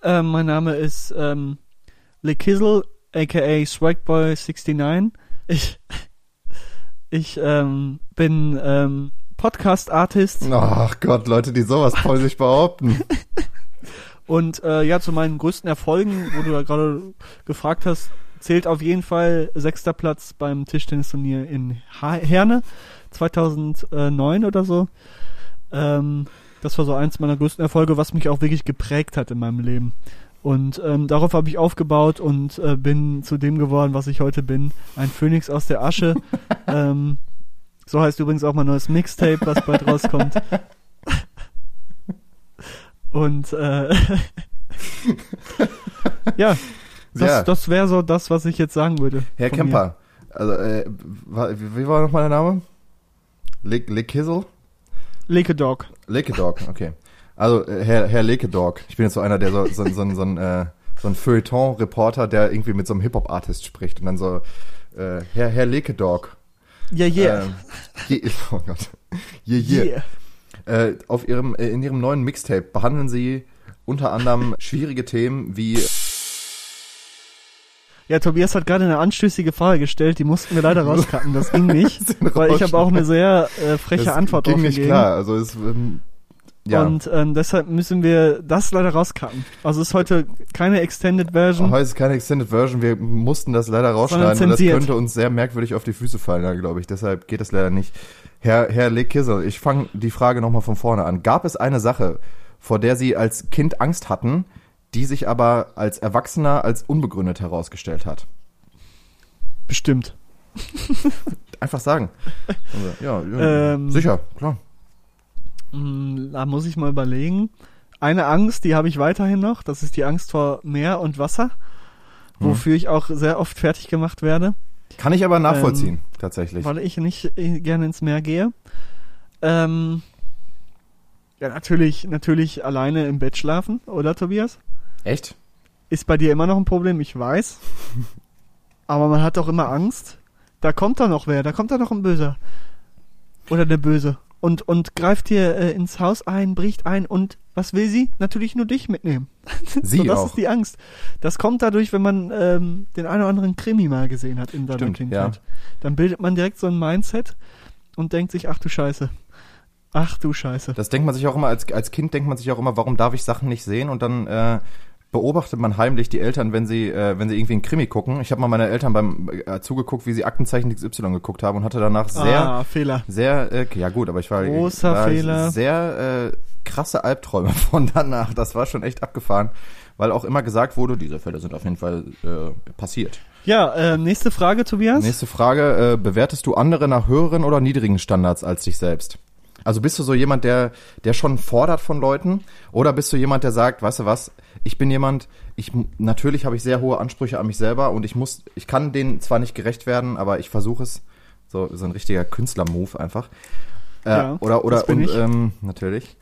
Ähm, mein Name ist ähm, Le Kizzle, aka Swagboy69. Ich, ich ähm, bin ähm, Podcast-Artist Ach Gott, Leute, die sowas von sich behaupten. und äh, ja, zu meinen größten Erfolgen, wo du da gerade gefragt hast, zählt auf jeden Fall sechster Platz beim Tischtennisturnier in Herne 2009 oder so. Ähm, das war so eins meiner größten Erfolge, was mich auch wirklich geprägt hat in meinem Leben. Und ähm, darauf habe ich aufgebaut und äh, bin zu dem geworden, was ich heute bin. Ein Phönix aus der Asche. ähm, so heißt übrigens auch mein neues Mixtape, was bald rauskommt. Und äh, ja, das, Ja. das wäre so das, was ich jetzt sagen würde. Herr Kemper, also, äh, wie war nochmal der Name? Lick, Lick Kizzle? mir. Leke Dog. Lekedog, okay. Also, äh, Herr, Herr Lekedog. Ich bin jetzt so einer, der so, so, so, so, ein, äh, so ein Feuilleton-Reporter, der irgendwie mit so einem Hip-Hop-Artist spricht und dann so, äh, Herr, Herr Lekedog. Ja, yeah. Ähm, je, oh Gott. Yeah, yeah. yeah. Äh, auf ihrem, äh, in ihrem neuen Mixtape behandeln sie unter anderem schwierige Themen wie, Ja, Tobias hat gerade eine anstößige Frage gestellt, die mussten wir leider rauscutten. Das ging nicht, weil ich habe auch eine sehr äh, freche es Antwort ging drauf nicht gegeben. klar, also es, ähm, ja. Und ähm, deshalb müssen wir das leider rauscutten. Also es ist heute keine Extended Version. Heute ist keine Extended Version, wir mussten das leider rausschneiden und das könnte uns sehr merkwürdig auf die Füße fallen, glaube ich. Deshalb geht das leider nicht. Herr, Herr Le Kissel, ich fange die Frage nochmal von vorne an. Gab es eine Sache, vor der Sie als Kind Angst hatten, die sich aber als Erwachsener als unbegründet herausgestellt hat? Bestimmt. Einfach sagen. Also, ja, ja Ähm. sicher, klar. Hm, Da muss ich mal überlegen. Eine Angst, die habe ich weiterhin noch. Das ist die Angst vor Meer und Wasser, Hm. wofür ich auch sehr oft fertig gemacht werde, Kann ich aber nachvollziehen, Ähm, tatsächlich. weil ich nicht äh, gerne ins Meer gehe. Ähm, ja, natürlich, natürlich alleine im Bett schlafen, oder Tobias? Echt? Ist bei dir immer noch ein Problem, ich weiß. Aber man hat doch immer Angst. Da kommt da noch wer, da kommt da noch ein Böser. Oder eine Böse. Und, und greift dir äh, ins Haus ein, bricht ein und was will sie? Natürlich nur dich mitnehmen. Sie so, das auch. ist die Angst. Das kommt dadurch, wenn man ähm, den einen oder anderen Krimi mal gesehen hat in seiner Kindheit. Dann bildet man direkt so ein Mindset und denkt sich, ach du Scheiße. Ach du Scheiße. Das denkt man sich auch immer, als, als Kind denkt man sich auch immer, warum darf ich Sachen nicht sehen? Und dann äh, beobachtet man heimlich die Eltern, wenn sie, äh, wenn sie irgendwie einen Krimi gucken. Ich habe mal meine Eltern beim äh, zugeguckt, wie sie Aktenzeichen XY geguckt haben und hatte danach sehr, ah, Fehler. sehr, äh, ja gut, aber ich war Großer Fehler. sehr äh, krasse Albträume von danach. Das war schon echt abgefahren, weil auch immer gesagt wurde, diese Fälle sind auf jeden Fall äh, passiert. Ja, äh, nächste Frage, Tobias. Nächste Frage, äh, bewertest du andere nach höheren oder niedrigen Standards als dich selbst? Also bist du so jemand, der, der schon fordert von Leuten? Oder bist du jemand, der sagt, weißt du was, ich bin jemand, ich, natürlich habe ich sehr hohe Ansprüche an mich selber und ich muss, ich kann denen zwar nicht gerecht werden, aber ich versuche es. So, so ein richtiger Künstler-Move einfach. Äh, Ja, oder, oder, und, ähm, natürlich.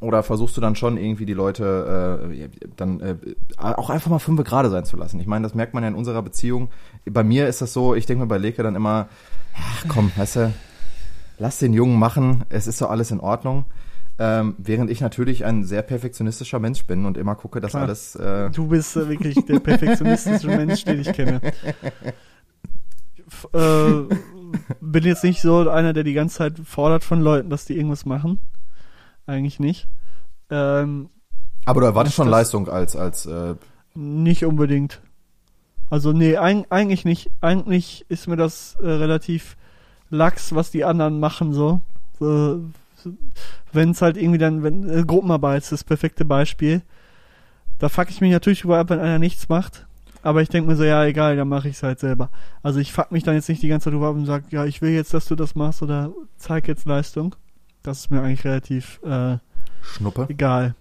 Oder versuchst du dann schon irgendwie die Leute äh, dann äh, auch einfach mal fünf gerade sein zu lassen? Ich meine, das merkt man ja in unserer Beziehung. Bei mir ist das so, ich denke mir bei Leke dann immer, ach komm, weißt du, lass den Jungen machen, es ist doch alles in Ordnung. Ähm, während ich natürlich ein sehr perfektionistischer Mensch bin und immer gucke, dass Klar. alles äh, Du bist äh, wirklich der perfektionistische Mensch, den ich kenne. F äh, bin jetzt nicht so einer, der die ganze Zeit fordert von Leuten, dass die irgendwas machen. Eigentlich nicht. Ähm, Aber du erwartest schon Leistung als, als äh, nicht unbedingt. Also nee, eig eigentlich nicht. Eigentlich ist mir das äh, relativ lax, was die anderen machen so. so wenn es halt irgendwie dann, wenn äh, Gruppenarbeit ist das perfekte Beispiel. Da fuck ich mich natürlich über ab, wenn einer nichts macht. Aber ich denke mir so, ja, egal, dann mache ich es halt selber. Also ich fuck mich dann jetzt nicht die ganze Zeit drüber ab und sag, ja, ich will jetzt, dass du das machst oder zeig jetzt Leistung. Das ist mir eigentlich relativ äh, Schnuppe. egal.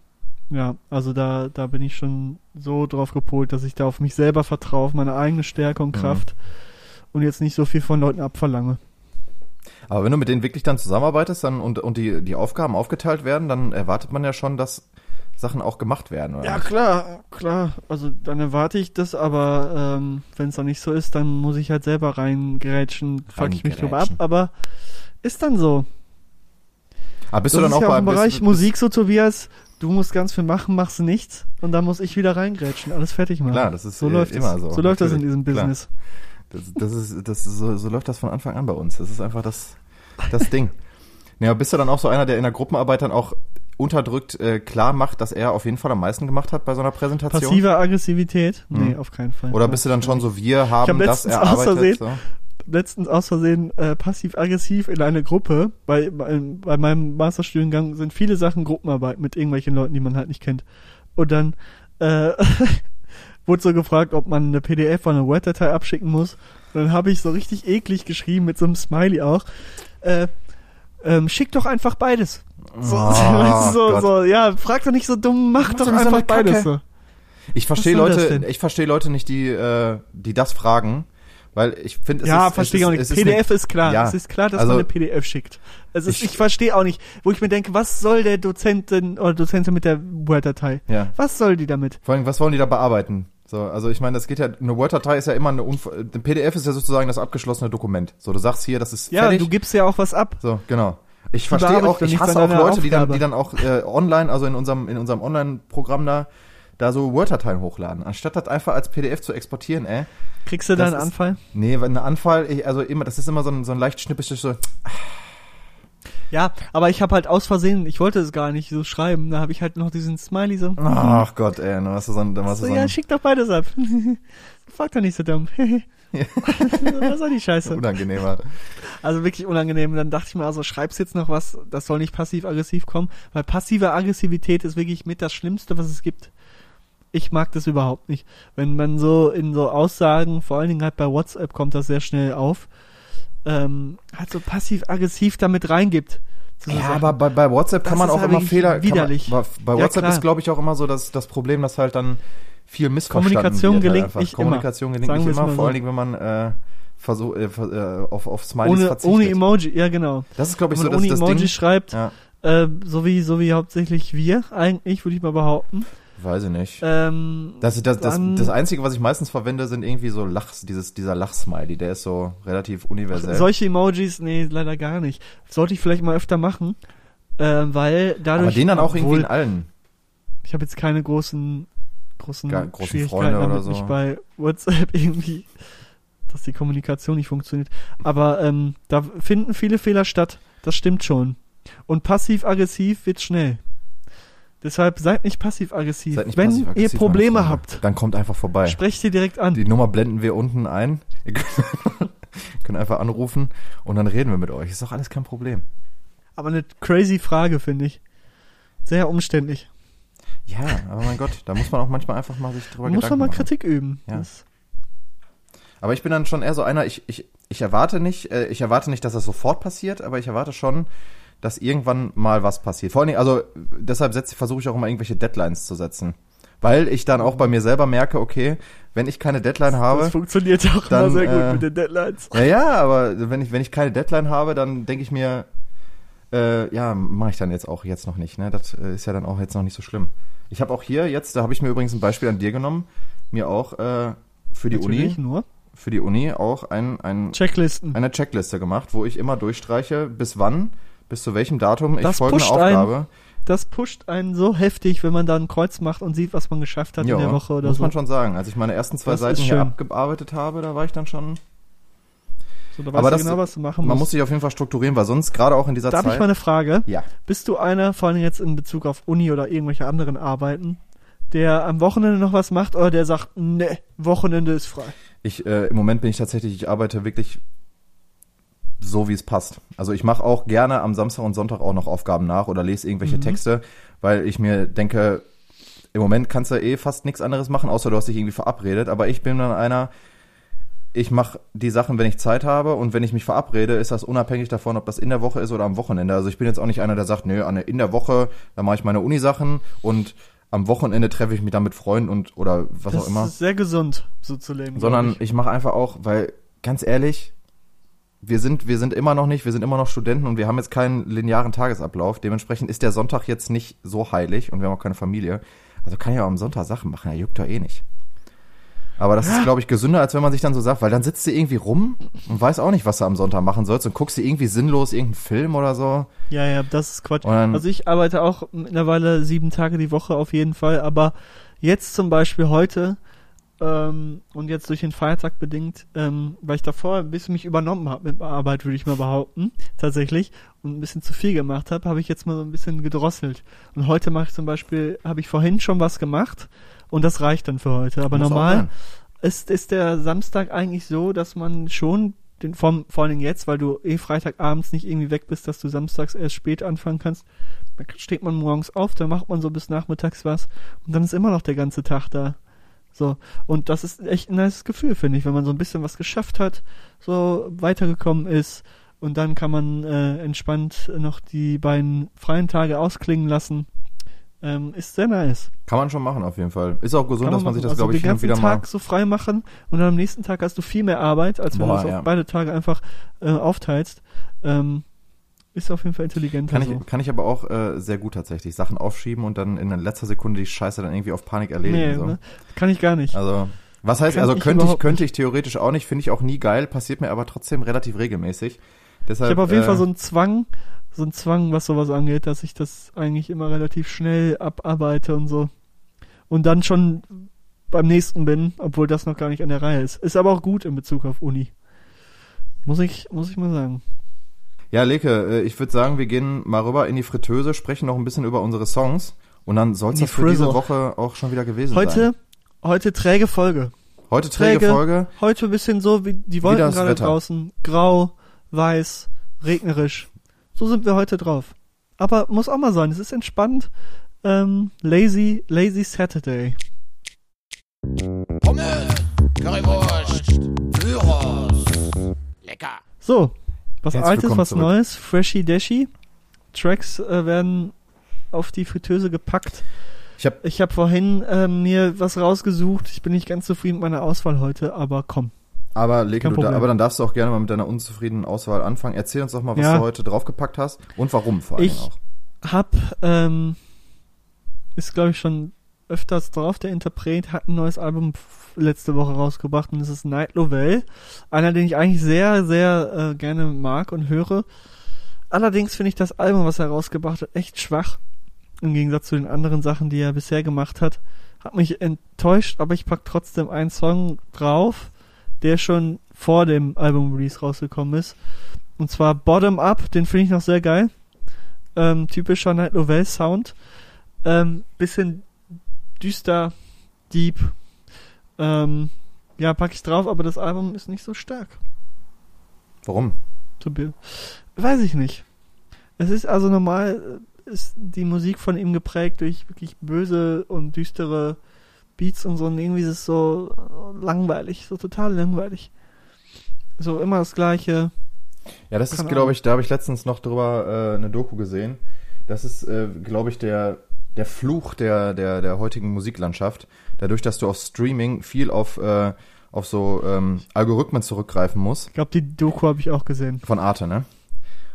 Ja, also da, da bin ich schon so drauf gepolt, dass ich da auf mich selber vertraue, auf meine eigene Stärke und Mhm. Kraft und jetzt nicht so viel von Leuten abverlange. Aber wenn du mit denen wirklich dann zusammenarbeitest dann und, und die, die Aufgaben aufgeteilt werden, dann erwartet man ja schon, dass Sachen auch gemacht werden. Oder? Ja, klar, klar. Also dann erwarte ich das, aber ähm, wenn es dann nicht so ist, dann muss ich halt selber reingrätschen, fuck ich mich drüber ab, aber ist dann so. Aber bist das du dann auch ja im Bereich bist- Musik so, Tobias. Du musst ganz viel machen, machst nichts und dann muss ich wieder reingrätschen, alles fertig machen. Klar, das ist, so äh, läuft immer es. so, So läuft das in diesem klar. Das, das ist, das ist so, so läuft das von Anfang an bei uns. Das ist einfach das, das Ding. Ja, bist du dann auch so einer, der in der Gruppenarbeit dann auch unterdrückt äh, klar macht, dass er auf jeden Fall am meisten gemacht hat bei so einer Präsentation? Passive Aggressivität? Nee, Mhm. auf keinen Fall. Oder bist du dann schon so, wir haben hab das erarbeitet? So? letztens aus Versehen äh, passiv-aggressiv in eine Gruppe. Bei, bei, bei meinem Masterstudiengang sind viele Sachen Gruppenarbeit mit irgendwelchen Leuten, die man halt nicht kennt. Und dann äh, wurde so gefragt, ob man eine PDF oder eine Word-Datei abschicken muss. Und dann habe ich so richtig eklig geschrieben, mit so einem Smiley auch. Äh, ähm, schick doch einfach beides. So, Oh, weißt du, so, so, ja, frag doch nicht so dumm, mach doch so einfach eine beides so. Ich verstehe Leute, ich verstehe Leute nicht, die, äh, die das fragen, weil ich finde, es Ja, ist, verstehe es ich auch nicht. PDF ist klar. Ja, Es ist klar, dass also- man eine PDF schickt. Also ich, Ich- ich verstehe auch nicht, wo ich mir denke, was soll der Dozentin oder Dozentin mit der Word-Datei? Ja. Was soll die damit? Vor allem, was wollen die da bearbeiten? So, also ich meine, das geht ja, eine Word-Datei ist ja immer eine, Unf ein PDF ist ja sozusagen das abgeschlossene Dokument. So, du sagst hier, das ist Ja, fertig. du gibst ja auch was ab. So, genau. Ich verstehe auch, ich hasse auch Leute, die dann, die dann auch äh, online, also in unserem, in unserem Online-Programm da, da so Word-Dateien hochladen. Anstatt das einfach als PDF zu exportieren, ey. Kriegst du da einen ist- Anfall? Nee, wenn ein Anfall, ich, also immer, das ist immer so ein, so ein leicht schnippisches so, Ja, aber ich habe halt aus Versehen, ich wollte es gar nicht so schreiben, da habe ich halt noch diesen Smiley so. ach Gott, ey, dann hast du so ein, dann hast du so so ja, schick doch beides ab. Frag doch nicht so dumm. was soll die Scheiße? unangenehmer. Also wirklich unangenehm. Dann dachte ich mir, also schreib's jetzt noch was, das soll nicht passiv-aggressiv kommen, weil passive Aggressivität ist wirklich mit das Schlimmste, was es gibt. Ich mag das überhaupt nicht. Wenn man so in so Aussagen, vor allen Dingen halt bei WhatsApp kommt das sehr schnell auf, ähm, halt so passiv-aggressiv damit reingibt. Ja, aber bei, bei WhatsApp Das kann man auch ja immer Fehler. widerlich. Man, bei Ja, WhatsApp klar. ist, glaube ich, auch immer so das, das Problem, dass halt dann viel missverstanden Kommunikation wird. gelingt halt nicht immer. Kommunikation gelingt Sagen nicht immer, vor so. allen Dingen, wenn man äh, versuch, äh, äh, auf, auf Smileys ohne, verzichtet. ohne Emoji, ja genau. das ist, glaube ich, so das, ohne das Emoji Ding. schreibt, Ja, äh, so wie so wie hauptsächlich wir eigentlich, würde ich mal behaupten. Weiß ich nicht. Ähm, Das, das, das, das Einzige, was ich meistens verwende, sind irgendwie so Lachs, dieses, dieser Lachsmiley, der ist so relativ universell. Solche Emojis, nee, leider gar nicht. Sollte ich vielleicht mal öfter machen, äh, weil dadurch. Aber den dann auch irgendwie in allen. Ich habe jetzt keine großen, großen, Gar- großen Schwierigkeiten Freunde oder damit, so. mich bei WhatsApp irgendwie, dass die Kommunikation nicht funktioniert. Aber ähm, da finden viele Fehler statt. Das stimmt schon. Und passiv-aggressiv wird schnell. Deshalb seid nicht passiv-aggressiv. Seid nicht Wenn passiv-aggressiv, ihr Probleme habt, Dann kommt einfach vorbei. sprecht sie direkt an. Die Nummer blenden wir unten ein. Ihr könnt, könnt einfach anrufen und dann reden wir mit euch. Ist doch alles kein Problem. Aber eine crazy Frage, finde ich. Sehr umständlich. Ja, aber mein Gott, da muss man auch manchmal einfach mal sich drüber Man muss Gedanken mal machen. Kritik üben. Ja. Das Aber ich bin dann schon eher so einer, ich, ich, ich erwarte nicht, äh, ich erwarte nicht, dass das sofort passiert, aber ich erwarte schon, dass irgendwann mal was passiert. Vor allen Dingen, also deshalb versuche ich auch immer irgendwelche Deadlines zu setzen. Weil ich dann auch bei mir selber merke, okay, wenn ich keine Deadline habe. Das funktioniert auch dann, immer sehr gut äh, mit den Deadlines. Ja, ja, aber wenn ich, wenn ich keine Deadline habe, dann denke ich mir, äh, ja, mache ich dann jetzt auch jetzt noch nicht. Ne? Das äh, ist ja dann auch jetzt noch nicht so schlimm. Ich habe auch hier jetzt, da habe ich mir übrigens ein Beispiel an dir genommen, mir auch äh, für die Natürlich Uni, nur für die Uni auch ein, ein, Checklisten. eine Checkliste gemacht, wo ich immer durchstreiche, bis wann, bis zu welchem Datum ich Das folgende pusht einen. Aufgabe. Das pusht einen so heftig, wenn man da ein Kreuz macht und sieht, was man geschafft hat Ja, in der Woche oder muss so. man schon sagen. Als ich meine ersten zwei Das Seiten hier abgearbeitet habe, da war ich dann schon. so, da Aber das- genau, was du machen Man musst. muss sich auf jeden Fall strukturieren, weil sonst gerade auch in dieser da habe ich Zeit. mal eine Frage. ja. Bist du einer, vor allem jetzt in Bezug auf Uni oder irgendwelche anderen Arbeiten, der am Wochenende noch was macht oder der sagt, ne, Wochenende ist frei? Ich, äh, im Moment bin ich tatsächlich, ich arbeite wirklich so, wie es passt. Also ich mache auch gerne am Samstag und Sonntag auch noch Aufgaben nach oder lese irgendwelche Mhm. Texte, weil ich mir denke, im Moment kannst du eh fast nichts anderes machen, außer du hast dich irgendwie verabredet. Aber ich bin dann einer, ich mache die Sachen, wenn ich Zeit habe und wenn ich mich verabrede, ist das unabhängig davon, ob das in der Woche ist oder am Wochenende. Also ich bin jetzt auch nicht einer, der sagt, nö, in der Woche, da mache ich meine Uni-Sachen und am Wochenende treffe ich mich dann mit Freunden und oder was das auch immer ist sehr gesund, so zu leben. sondern glaub ich, mache einfach auch, weil ganz ehrlich, wir sind wir sind immer noch nicht, wir sind immer noch Studenten und wir haben jetzt keinen linearen Tagesablauf. Dementsprechend ist der Sonntag jetzt nicht so heilig und wir haben auch keine Familie. Also kann ich auch am Sonntag Sachen machen, ja, juckt doch eh nicht. Aber das ist, glaube ich, gesünder, als wenn man sich dann so sagt, weil dann sitzt du irgendwie rum und weiß auch nicht, was du am Sonntag machen sollst und guckst dir irgendwie sinnlos irgendeinen Film oder so. Ja, ja, das ist Quatsch. Also ich arbeite auch mittlerweile sieben Tage die Woche auf jeden Fall, aber jetzt zum Beispiel heute ähm, und jetzt durch den Feiertag bedingt, ähm, weil ich davor ein bisschen mich übernommen habe mit Arbeit, würde ich mal behaupten, tatsächlich, und ein bisschen zu viel gemacht habe, habe ich jetzt mal so ein bisschen gedrosselt. Und heute mache ich zum Beispiel, habe ich vorhin schon was gemacht und das reicht dann für heute. Aber Muss normal ist, ist der Samstag eigentlich so, dass man schon den, vom, vor allen Dingen jetzt, weil du eh Freitagabends nicht irgendwie weg bist, dass du samstags erst spät anfangen kannst, dann steht man morgens auf, dann macht man so bis nachmittags was und dann ist immer noch der ganze Tag da. So. Und das ist echt ein nice Gefühl, finde ich, wenn man so ein bisschen was geschafft hat, so weitergekommen ist und dann kann man äh, entspannt noch die beiden freien Tage ausklingen lassen. Ähm, ist sehr nice. Kann man schon machen, auf jeden Fall. Ist auch gesund, Kann dass man machen. sich das, also glaube ich, den ganzen wieder mal. Tag so frei machen und dann am nächsten Tag hast du viel mehr Arbeit, als wenn Boah, du das ja. auf beide Tage einfach äh, aufteilst. Ähm, ist auf jeden Fall intelligenter Kann so. ich, kann ich aber auch äh, sehr gut tatsächlich. Sachen aufschieben und dann in letzter Sekunde die Scheiße dann irgendwie auf Panik erledigen. nee, so. ne? Kann ich gar nicht. Also, was heißt, Kann also ich könnte ich, könnte ich theoretisch auch nicht, finde ich auch nie geil, passiert mir aber trotzdem relativ regelmäßig. Deshalb, ich habe auf jeden äh, Fall so einen Zwang, so einen Zwang, was sowas angeht, dass ich das eigentlich immer relativ schnell abarbeite und so. Und dann schon beim nächsten bin, obwohl das noch gar nicht an der Reihe ist. Ist aber auch gut in Bezug auf Uni. Muss ich, muss ich mal sagen. Ja, Leke, äh, ich würde sagen, wir gehen mal rüber in die Fritteuse, sprechen noch ein bisschen über unsere Songs und dann soll es Die das für diese. Woche auch schon wieder gewesen sein. Heute, heute träge Folge. Heute träge, träge. Folge. Heute ein bisschen so wie die Wolken gerade Wetter. draußen. Grau, weiß, regnerisch. So sind wir heute drauf. Aber muss auch mal sein. Es ist entspannt. Ähm, lazy, lazy Saturday. Pommes, Currywurst, Gyros. Lecker. So, was Altes, was zurück. Neues, Freshy Dashy. Tracks äh, werden auf die Fritteuse gepackt. Ich habe Ich habe vorhin äh, mir was rausgesucht. Ich bin nicht ganz zufrieden mit meiner Auswahl heute, aber komm. aber Leke, Kein du da, aber dann darfst du auch gerne mal mit deiner unzufriedenen Auswahl anfangen. Erzähl uns doch mal, was Ja. du heute draufgepackt hast und warum vor allem Ich- auch. Hab, ähm, ist glaube ich schon öfters drauf. Der Interpret hat ein neues Album letzte Woche rausgebracht und es ist Night Lovell. Einer, den ich eigentlich sehr, sehr äh, gerne mag und höre. Allerdings finde ich das Album, was er rausgebracht hat, echt schwach. Im Gegensatz zu den anderen Sachen, die er bisher gemacht hat. Hat mich enttäuscht, aber ich pack trotzdem einen Song drauf, der schon vor dem Album-Release rausgekommen ist. Und zwar Bottom Up, den finde ich noch sehr geil. Ähm, typischer Night Novell Sound. Ähm, bisschen düster, deep. Ähm, ja, pack ich drauf, aber das Album ist nicht so stark. Warum? Weiß ich nicht. Es ist also normal, äh, ist die Musik von ihm geprägt durch wirklich böse und düstere Beats und so und irgendwie ist es so äh, langweilig, so total langweilig. So immer das gleiche. Ja, das ist, Keine glaube ich, da habe ich letztens noch drüber äh, eine Doku gesehen. Das ist, äh, glaube ich, der, der Fluch der, der, der heutigen Musiklandschaft. Dadurch, dass du auf Streaming viel auf, äh, auf so ähm, Algorithmen zurückgreifen musst. Ich glaube, die Doku habe ich auch gesehen. Von Arte, ne?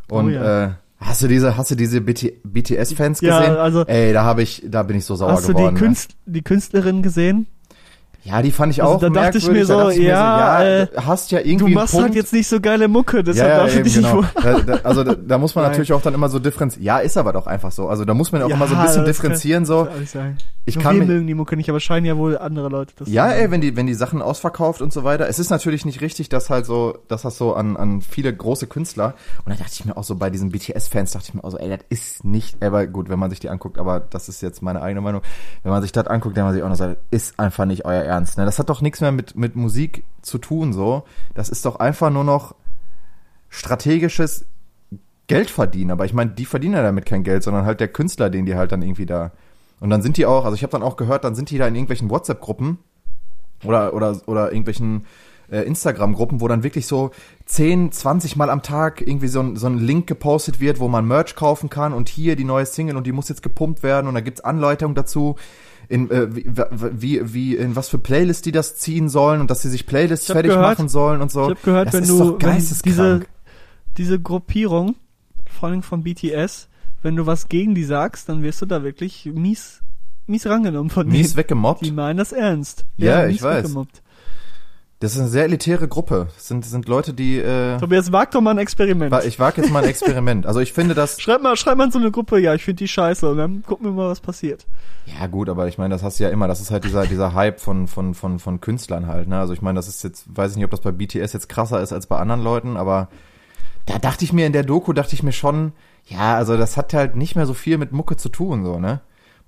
Und Oh ja. äh, hast du diese, hast du diese BT, BTS-Fans Ja, gesehen? also- Ey, da habe ich, da bin ich so sauer Hast du geworden. die, ne? Künst, die Künstlerin gesehen? Ja, die fand ich Also auch da dachte ich mir so, da ich ja, äh, du hast ja irgendwie Du machst halt jetzt nicht so geile Mucke, deshalb ja, ja, darf ich dich genau. nicht da, da, also da, da muss man natürlich auch dann immer so differenzieren. Ja, ist aber doch einfach so. Also da muss man auch Ja, immer so ein bisschen das kann- differenzieren. So, ich Nur kann wir mögen die Mucke nicht, aber scheinen ja wohl andere Leute das ja, ey, wenn die, wenn die Sachen ausverkauft und so weiter. Es ist natürlich nicht richtig, dass halt so, dass das so an, an viele große Künstler. Und da dachte ich mir auch so bei diesen BTS-Fans, dachte ich mir auch so, ey, das ist nicht, aber gut, wenn man sich die anguckt, aber das ist jetzt meine eigene Meinung. Wenn man sich das anguckt, dann man sich auch noch sagt, ist einfach nicht euer Ernst. Ne? Das hat doch nichts mehr mit, mit Musik zu tun, so. Das ist doch einfach nur noch strategisches Geld verdienen. Aber ich meine, die verdienen ja damit kein Geld, sondern halt der Künstler, den die halt dann irgendwie da. Und dann sind die auch, also ich habe dann auch gehört, dann sind die da in irgendwelchen WhatsApp-Gruppen oder, oder, oder irgendwelchen äh, Instagram-Gruppen, wo dann wirklich so 10, 20 Mal am Tag irgendwie so ein, so ein Link gepostet wird, wo man Merch kaufen kann und hier die neue Single und die muss jetzt gepumpt werden und da gibt's Anleitungen dazu, in, äh, wie, wie, wie, in was für Playlists die das ziehen sollen und dass sie sich Playlists Ich fertig gehört- machen sollen und so. Ich habe gehört, das wenn ist du doch geisteskrank. diese diese Gruppierung, vor allem von BTS, wenn du was gegen die sagst, dann wirst du da wirklich mies mies rangenommen von mies denen. weggemobbt. Die meinen das ernst. Ja, ich mies weiß. weggemobbt. Das ist eine sehr elitäre Gruppe. Das sind, sind Leute, die. Äh, Tobias, wag doch mal ein Experiment. ich wage jetzt mal ein Experiment. Also ich finde das. Schreib mal, schreib mal in so eine Gruppe, ja, ich finde die scheiße und dann gucken wir mal, was passiert. Ja gut, aber ich meine, das hast du ja immer. Das ist halt dieser dieser Hype von von von von Künstlern halt. Ne? Also ich meine, das ist jetzt, weiß ich nicht, ob das bei BTS jetzt krasser ist als bei anderen Leuten, aber da dachte ich mir in der Doku, dachte ich mir schon, ja, also das hat halt nicht mehr so viel mit Mucke zu tun, so ne.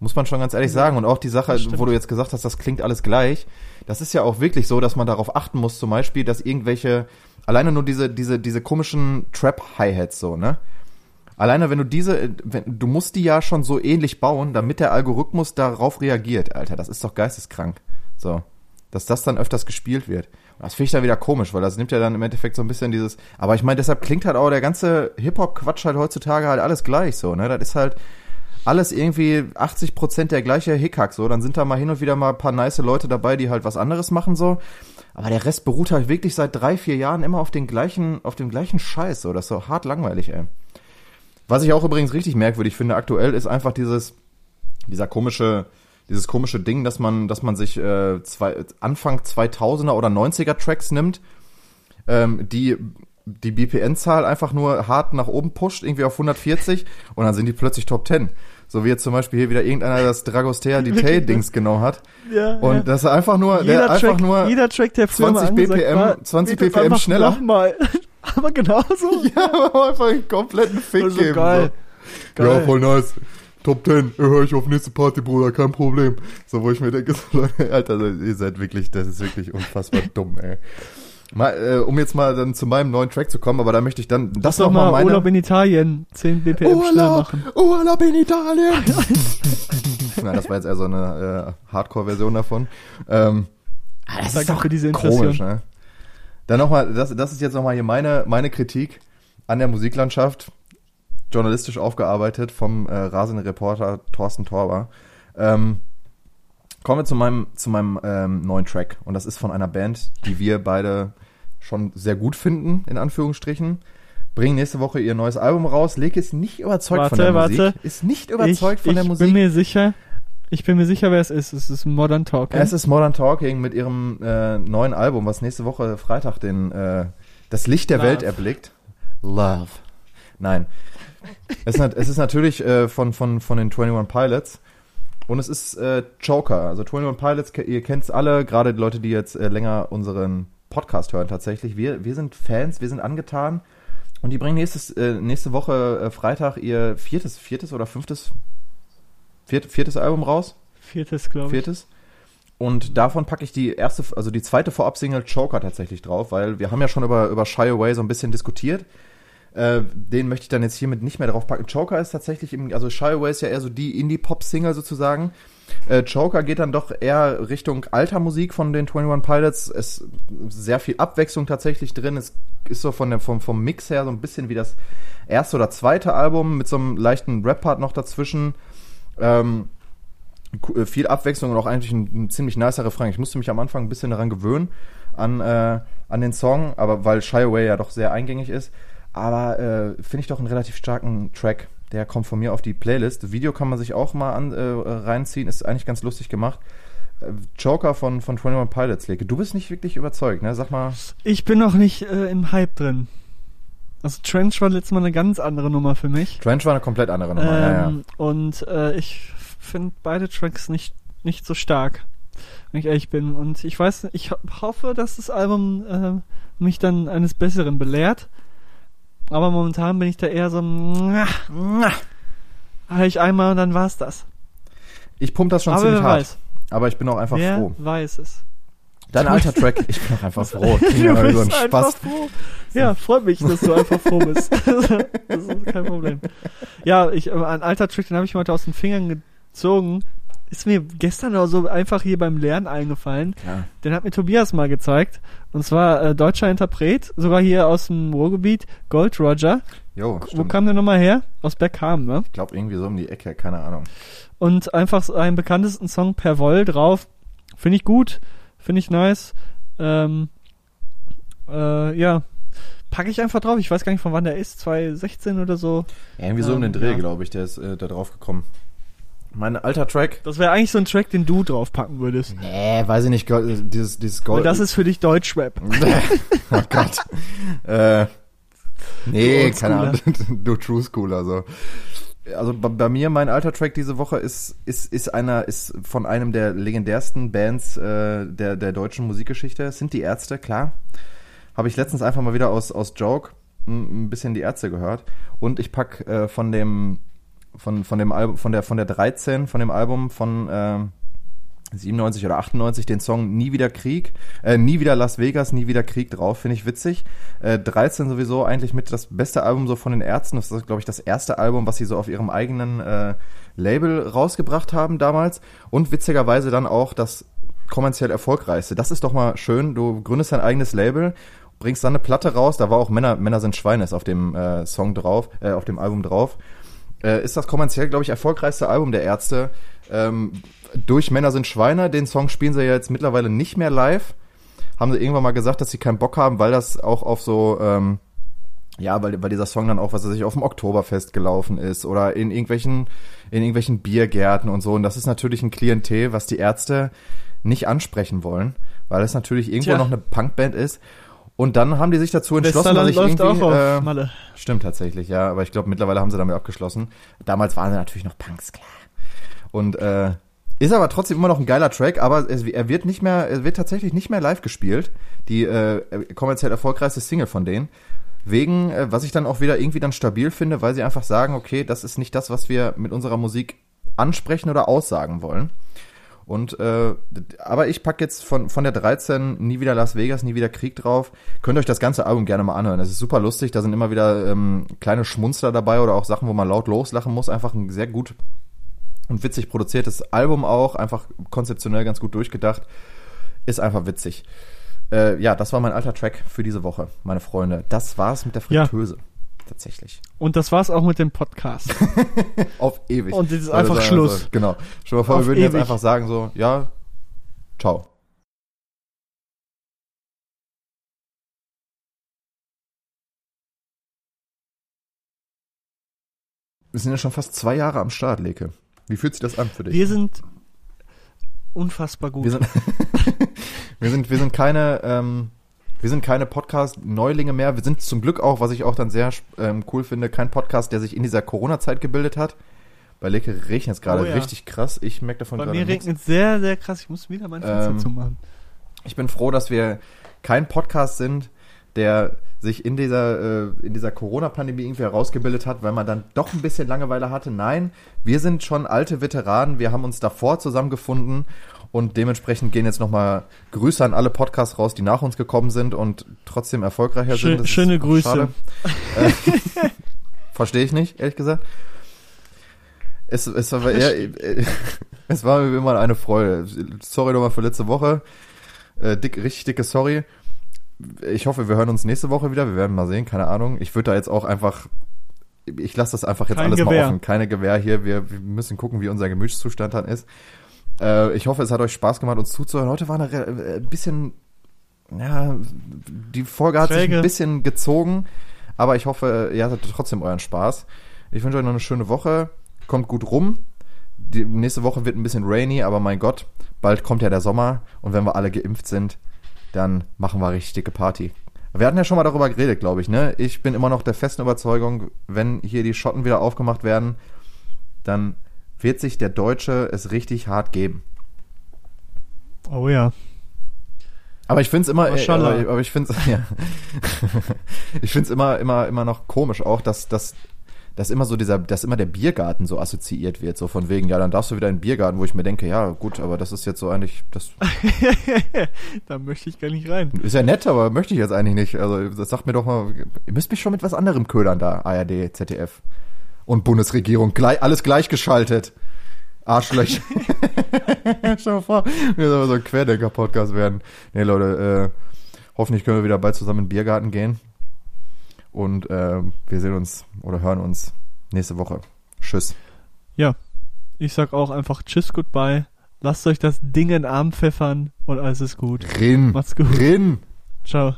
Muss man schon ganz ehrlich sagen. Und auch die Sache, wo du jetzt gesagt hast, das klingt alles gleich. Das ist ja auch wirklich so, dass man darauf achten muss, zum Beispiel, dass irgendwelche, alleine nur diese, diese, diese komischen Trap-Hi-Hats so, ne? Alleine wenn du diese, wenn, du musst die ja schon so ähnlich bauen, damit der Algorithmus darauf reagiert, Alter. Das ist doch geisteskrank. So. Dass das dann öfters gespielt wird. Und das finde ich dann wieder komisch, weil das nimmt ja dann im Endeffekt so ein bisschen dieses, aber ich meine, deshalb klingt halt auch der ganze Hip-Hop-Quatsch halt heutzutage halt alles gleich so, ne? Das ist halt alles irgendwie 80 Prozent der gleiche Hickhack so. Dann sind da mal hin und wieder mal ein paar nice Leute dabei, die halt was anderes machen so. Aber der Rest beruht halt wirklich seit drei, vier Jahren immer auf den gleichen, auf dem gleichen Scheiß so. Das ist so hart langweilig, ey. Was ich auch übrigens richtig merkwürdig finde aktuell ist einfach dieses, dieser komische, dieses komische Ding, dass man, dass man sich äh, zwei, Anfang 2000er oder 90er Tracks nimmt, ähm, die die BPN-Zahl einfach nur hart nach oben pusht, irgendwie auf 140 und dann sind die plötzlich Top 10. So wie jetzt zum Beispiel hier wieder irgendeiner das Dragostea Detail-Dings genau hat. Ja, Und ja. das ist einfach nur, der jeder, einfach Track, nur jeder Track, der früher 20 mal angesagt BPM war, 20 geht jetzt BPM einfach schneller. Nochmal. Aber genauso. ja, einfach einen kompletten Fick Also geben. geil. So. Geil. Ja, voll nice. Top 10, höre ich auf nächste Party, Bruder, kein Problem. So, wo ich mir denke, so, Leute, Alter, ihr seid wirklich, das ist wirklich unfassbar dumm, ey. Mal, äh, um jetzt mal dann zu meinem neuen Track zu kommen, aber da möchte ich dann das Lass noch mal meine Urlaub in Italien 10 BPM schneller machen. Urlaub in Italien. Nein, das war jetzt eher so eine äh, Hardcore-Version davon. Ähm, ah, das Danke ist doch diese komisch, ne? Dann nochmal, das, das ist jetzt nochmal hier meine, meine Kritik an der Musiklandschaft, journalistisch aufgearbeitet vom äh, rasenden Reporter Thorsten Torber. Ähm, kommen wir zu meinem, zu meinem ähm, neuen Track. Und das ist von einer Band, die wir beide schon sehr gut finden, in Anführungsstrichen. Bringen nächste Woche ihr neues Album raus. Leke ist nicht überzeugt von der Warte, Musik. warte. Ist nicht überzeugt ich, von der ich Musik. bin mir sicher, ich bin mir sicher, wer es ist. Es ist Modern Talking. Es ist Modern Talking mit ihrem äh, neuen Album, was nächste Woche Freitag den, äh, das Licht der Love. Welt erblickt. Love. Nein. Es ist, es ist natürlich äh, von, von, von den 21 Pilots. Und es ist äh, Joker. Also 21 Pilots, ihr kennt es alle, gerade die Leute, die jetzt äh, länger unseren Podcast hören tatsächlich. Wir, wir sind Fans, wir sind angetan. Und die bringen nächstes, äh, nächste Woche äh, Freitag ihr viertes, viertes oder fünftes, viert, viertes Album raus. Viertes, glaube ich. Viertes. Und davon packe ich die erste, also die zweite Vorab-Single Joker tatsächlich drauf, weil wir haben ja schon über, über Shy Away so ein bisschen diskutiert. Äh, den möchte ich dann jetzt hiermit nicht mehr drauf packen. Joker ist tatsächlich, im, also Shy Away ist ja eher so die Indie-Pop-Single sozusagen. Äh, Joker geht dann doch eher Richtung alter Musik von den 21 Pilots. Es ist sehr viel Abwechslung tatsächlich drin. Es ist so von der, vom, vom Mix her so ein bisschen wie das erste oder zweite Album mit so einem leichten Rap-Part noch dazwischen. Ähm, äh, viel Abwechslung und auch eigentlich ein, ein ziemlich nicer Refrain. Ich musste mich am Anfang ein bisschen daran gewöhnen, an, äh, an den Song, aber weil Shy Away ja doch sehr eingängig ist. Aber äh, finde ich doch einen relativ starken Track. Der kommt von mir auf die Playlist. Video kann man sich auch mal an, äh, reinziehen, ist eigentlich ganz lustig gemacht. Äh, Joker von, von 21 Pilots, Leke. Du bist nicht wirklich überzeugt, ne? Sag mal. Ich bin noch nicht äh, im Hype drin. Also Trench war letztes Mal eine ganz andere Nummer für mich. Trench war eine komplett andere Nummer. ja, ja. Ähm, Und äh, ich finde beide Tracks nicht, nicht so stark, wenn ich ehrlich bin. Und ich weiß, ich ho hoffe, dass das Album äh, mich dann eines Besseren belehrt. Aber momentan bin ich da eher so, hör ich einmal und dann war's das. Ich pump das schon Aber ziemlich hart. weiß, Aber ich bin auch einfach wer froh. weiß es. Dein alter Track, ich bin auch einfach froh. Du bist einfach froh. Ja, freut mich, dass du einfach froh bist. das ist kein Problem. Ja, ich, äh, ein alter Trick, den habe ich mir heute aus den Fingern gezogen. Ist mir gestern auch so einfach hier beim Lernen eingefallen. Ja. Den hat mir Tobias mal gezeigt. Und zwar äh, deutscher Interpret, sogar hier aus dem Ruhrgebiet, Gold Roger. Jo, Wo stimmt. kam der nochmal her? Aus Bergham, ne? Ich glaube irgendwie so um die Ecke, keine Ahnung. Und einfach so einen bekanntesten Song per Woll drauf. Finde ich gut, finde ich nice. Ähm, äh, ja, packe ich einfach drauf. Ich weiß gar nicht, von wann der ist, 2016 oder so. Ja, irgendwie so um Ähm, den Dreh, ja. glaube ich, der ist äh, da drauf gekommen. Mein alter Track. Das wäre eigentlich so ein Track, den du draufpacken würdest. Nee, weiß ich nicht, Gold- dieses, dieses Gold. Weil das ist für dich Deutschrap. oh Gott. äh, nee, Du keine Ahnung. Du True Schooler, so. Also bei, bei mir, mein alter Track diese Woche ist, ist, ist einer, ist von einem der legendärsten Bands äh, der, der deutschen Musikgeschichte. Es sind die Ärzte, klar. Habe ich letztens einfach mal wieder aus, aus Joke ein, ein bisschen die Ärzte gehört. Und ich pack äh, von dem, von, von dem Album, von der, von der 13, von dem Album von, ähm, 97 oder 98 den Song Nie wieder Krieg, äh, Nie wieder Las Vegas, Nie wieder Krieg drauf, finde ich witzig. Äh, 13 sowieso eigentlich mit das beste Album so von den Ärzten. Das ist, glaube ich, das erste Album, was sie so auf ihrem eigenen äh, Label rausgebracht haben damals. Und witzigerweise dann auch das kommerziell erfolgreichste. Das ist doch mal schön. Du gründest dein eigenes Label, bringst dann eine Platte raus. Da war auch Männer, Männer sind Schweine ist auf dem äh, Song drauf, äh, auf dem Album drauf. Äh, ist das kommerziell, glaube ich, erfolgreichste Album der Ärzte. Ähm, durch Männer sind Schweine. Den Song spielen sie ja jetzt mittlerweile nicht mehr live. Haben sie irgendwann mal gesagt, dass sie keinen Bock haben, weil das auch auf so, ähm, ja, weil, weil dieser Song dann auch, was er sich auf dem Oktoberfest gelaufen ist oder in irgendwelchen, in irgendwelchen Biergärten und so. Und das ist natürlich ein Klientel, was die Ärzte nicht ansprechen wollen, weil es natürlich irgendwo Tja. noch eine Punkband ist. Und dann haben die sich dazu entschlossen, dass ich läuft irgendwie, auch äh, Malle. Stimmt tatsächlich, ja. Aber ich glaube, mittlerweile haben sie damit abgeschlossen. Damals waren sie natürlich noch Punks, klar. Und äh, ist aber trotzdem immer noch ein geiler Track, aber es, er wird nicht mehr, er wird tatsächlich nicht mehr live gespielt. Die äh, kommerziell erfolgreichste Single von denen. Wegen, äh, was ich dann auch wieder irgendwie dann stabil finde, weil sie einfach sagen, okay, das ist nicht das, was wir mit unserer Musik ansprechen oder aussagen wollen. Und äh, aber ich pack jetzt von von der 13 nie wieder Las Vegas, nie wieder Krieg drauf. Könnt euch das ganze Album gerne mal anhören. Es ist super lustig. Da sind immer wieder ähm, kleine Schmunzler dabei oder auch Sachen, wo man laut loslachen muss. Einfach ein sehr gut und witzig produziertes Album auch. Einfach konzeptionell ganz gut durchgedacht. Ist einfach witzig. Äh, ja, das war mein alter Track für diese Woche, meine Freunde. Das war's mit der Ja. Tatsächlich. Und das war's auch mit dem Podcast. Auf ewig. Und jetzt ist einfach sagen, Schluss. Also, genau. Stell dir mal vor, Auf wir würden jetzt ewig. einfach sagen so, ja, ciao. Wir sind ja schon fast zwei Jahre am Start, Leke. Wie fühlt sich das an für dich? Wir sind unfassbar gut. Wir sind, wir sind, wir sind keine, ähm, wir sind keine Podcast-Neulinge mehr. Wir sind zum Glück auch, was ich auch dann sehr ähm, cool finde, kein Podcast, der sich in dieser Corona-Zeit gebildet hat. Bei Leke regnet es gerade Oh ja. richtig krass. Ich merke davon Bei gerade mir nichts. regnet es sehr, sehr krass. Ich muss wieder mein Fenster Ähm, zumachen. Ich bin froh, dass wir kein Podcast sind, der sich in dieser, äh, in dieser Corona-Pandemie irgendwie herausgebildet hat, weil man dann doch ein bisschen Langeweile hatte. Nein, wir sind schon alte Veteranen. Wir haben uns davor zusammengefunden und dementsprechend gehen jetzt nochmal Grüße an alle Podcasts raus, die nach uns gekommen sind und trotzdem erfolgreicher Schön- sind. Das schöne Grüße. Äh, Verstehe ich nicht, ehrlich gesagt. Es, es war äh, es war mir immer eine Freude. Sorry nochmal für letzte Woche. Äh, dick, richtig dicke Sorry. Ich hoffe, wir hören uns nächste Woche wieder. Wir werden mal sehen, keine Ahnung. Ich würde da jetzt auch einfach, ich lasse das einfach jetzt Kein alles Gewehr. mal offen. Keine Gewehr hier. Wir, wir müssen gucken, wie unser Gemütszustand dann ist. Äh, ich hoffe, es hat euch Spaß gemacht, uns zuzuhören. Heute war eine äh, ein bisschen, ja, die Folge hat sich Träge. ein bisschen gezogen. Aber ich hoffe, ihr hattet trotzdem euren Spaß. Ich wünsche euch noch eine schöne Woche. Kommt gut rum. Die nächste Woche wird ein bisschen rainy, aber mein Gott, bald kommt ja der Sommer und wenn wir alle geimpft sind, dann machen wir richtig dicke Party. Wir hatten ja schon mal darüber geredet, glaube ich, ne? Ich bin immer noch der festen Überzeugung, wenn hier die Schotten wieder aufgemacht werden, dann wird sich der Deutsche es richtig hart geben. Oh ja. Aber ich finde es immer, äh, aber, aber ich finde es, ja. ich finde es immer, immer, immer noch komisch auch, dass, dass, dass immer so dieser, dass immer der Biergarten so assoziiert wird, so von wegen, ja, dann darfst du wieder in den Biergarten, wo ich mir denke, ja, gut, aber das ist jetzt so eigentlich, das da möchte ich gar nicht rein. ist ja nett, aber möchte ich jetzt eigentlich nicht. Also, das sagt mir doch mal, ihr müsst mich schon mit was anderem ködern da, ARD, ZDF und Bundesregierung, gleich, alles gleichgeschaltet. Arschlöcher. Dir vor, wir sollen so ein Querdenker-Podcast werden. Nee, Leute, äh, hoffentlich können wir wieder bald zusammen in den Biergarten gehen. Und äh, wir sehen uns oder hören uns nächste Woche. Tschüss. Ja. Ich sag auch einfach Tschüss, Goodbye. Lasst euch das Ding in den Arm pfeffern und alles ist gut. Rin. Macht's gut. Rin. Ciao.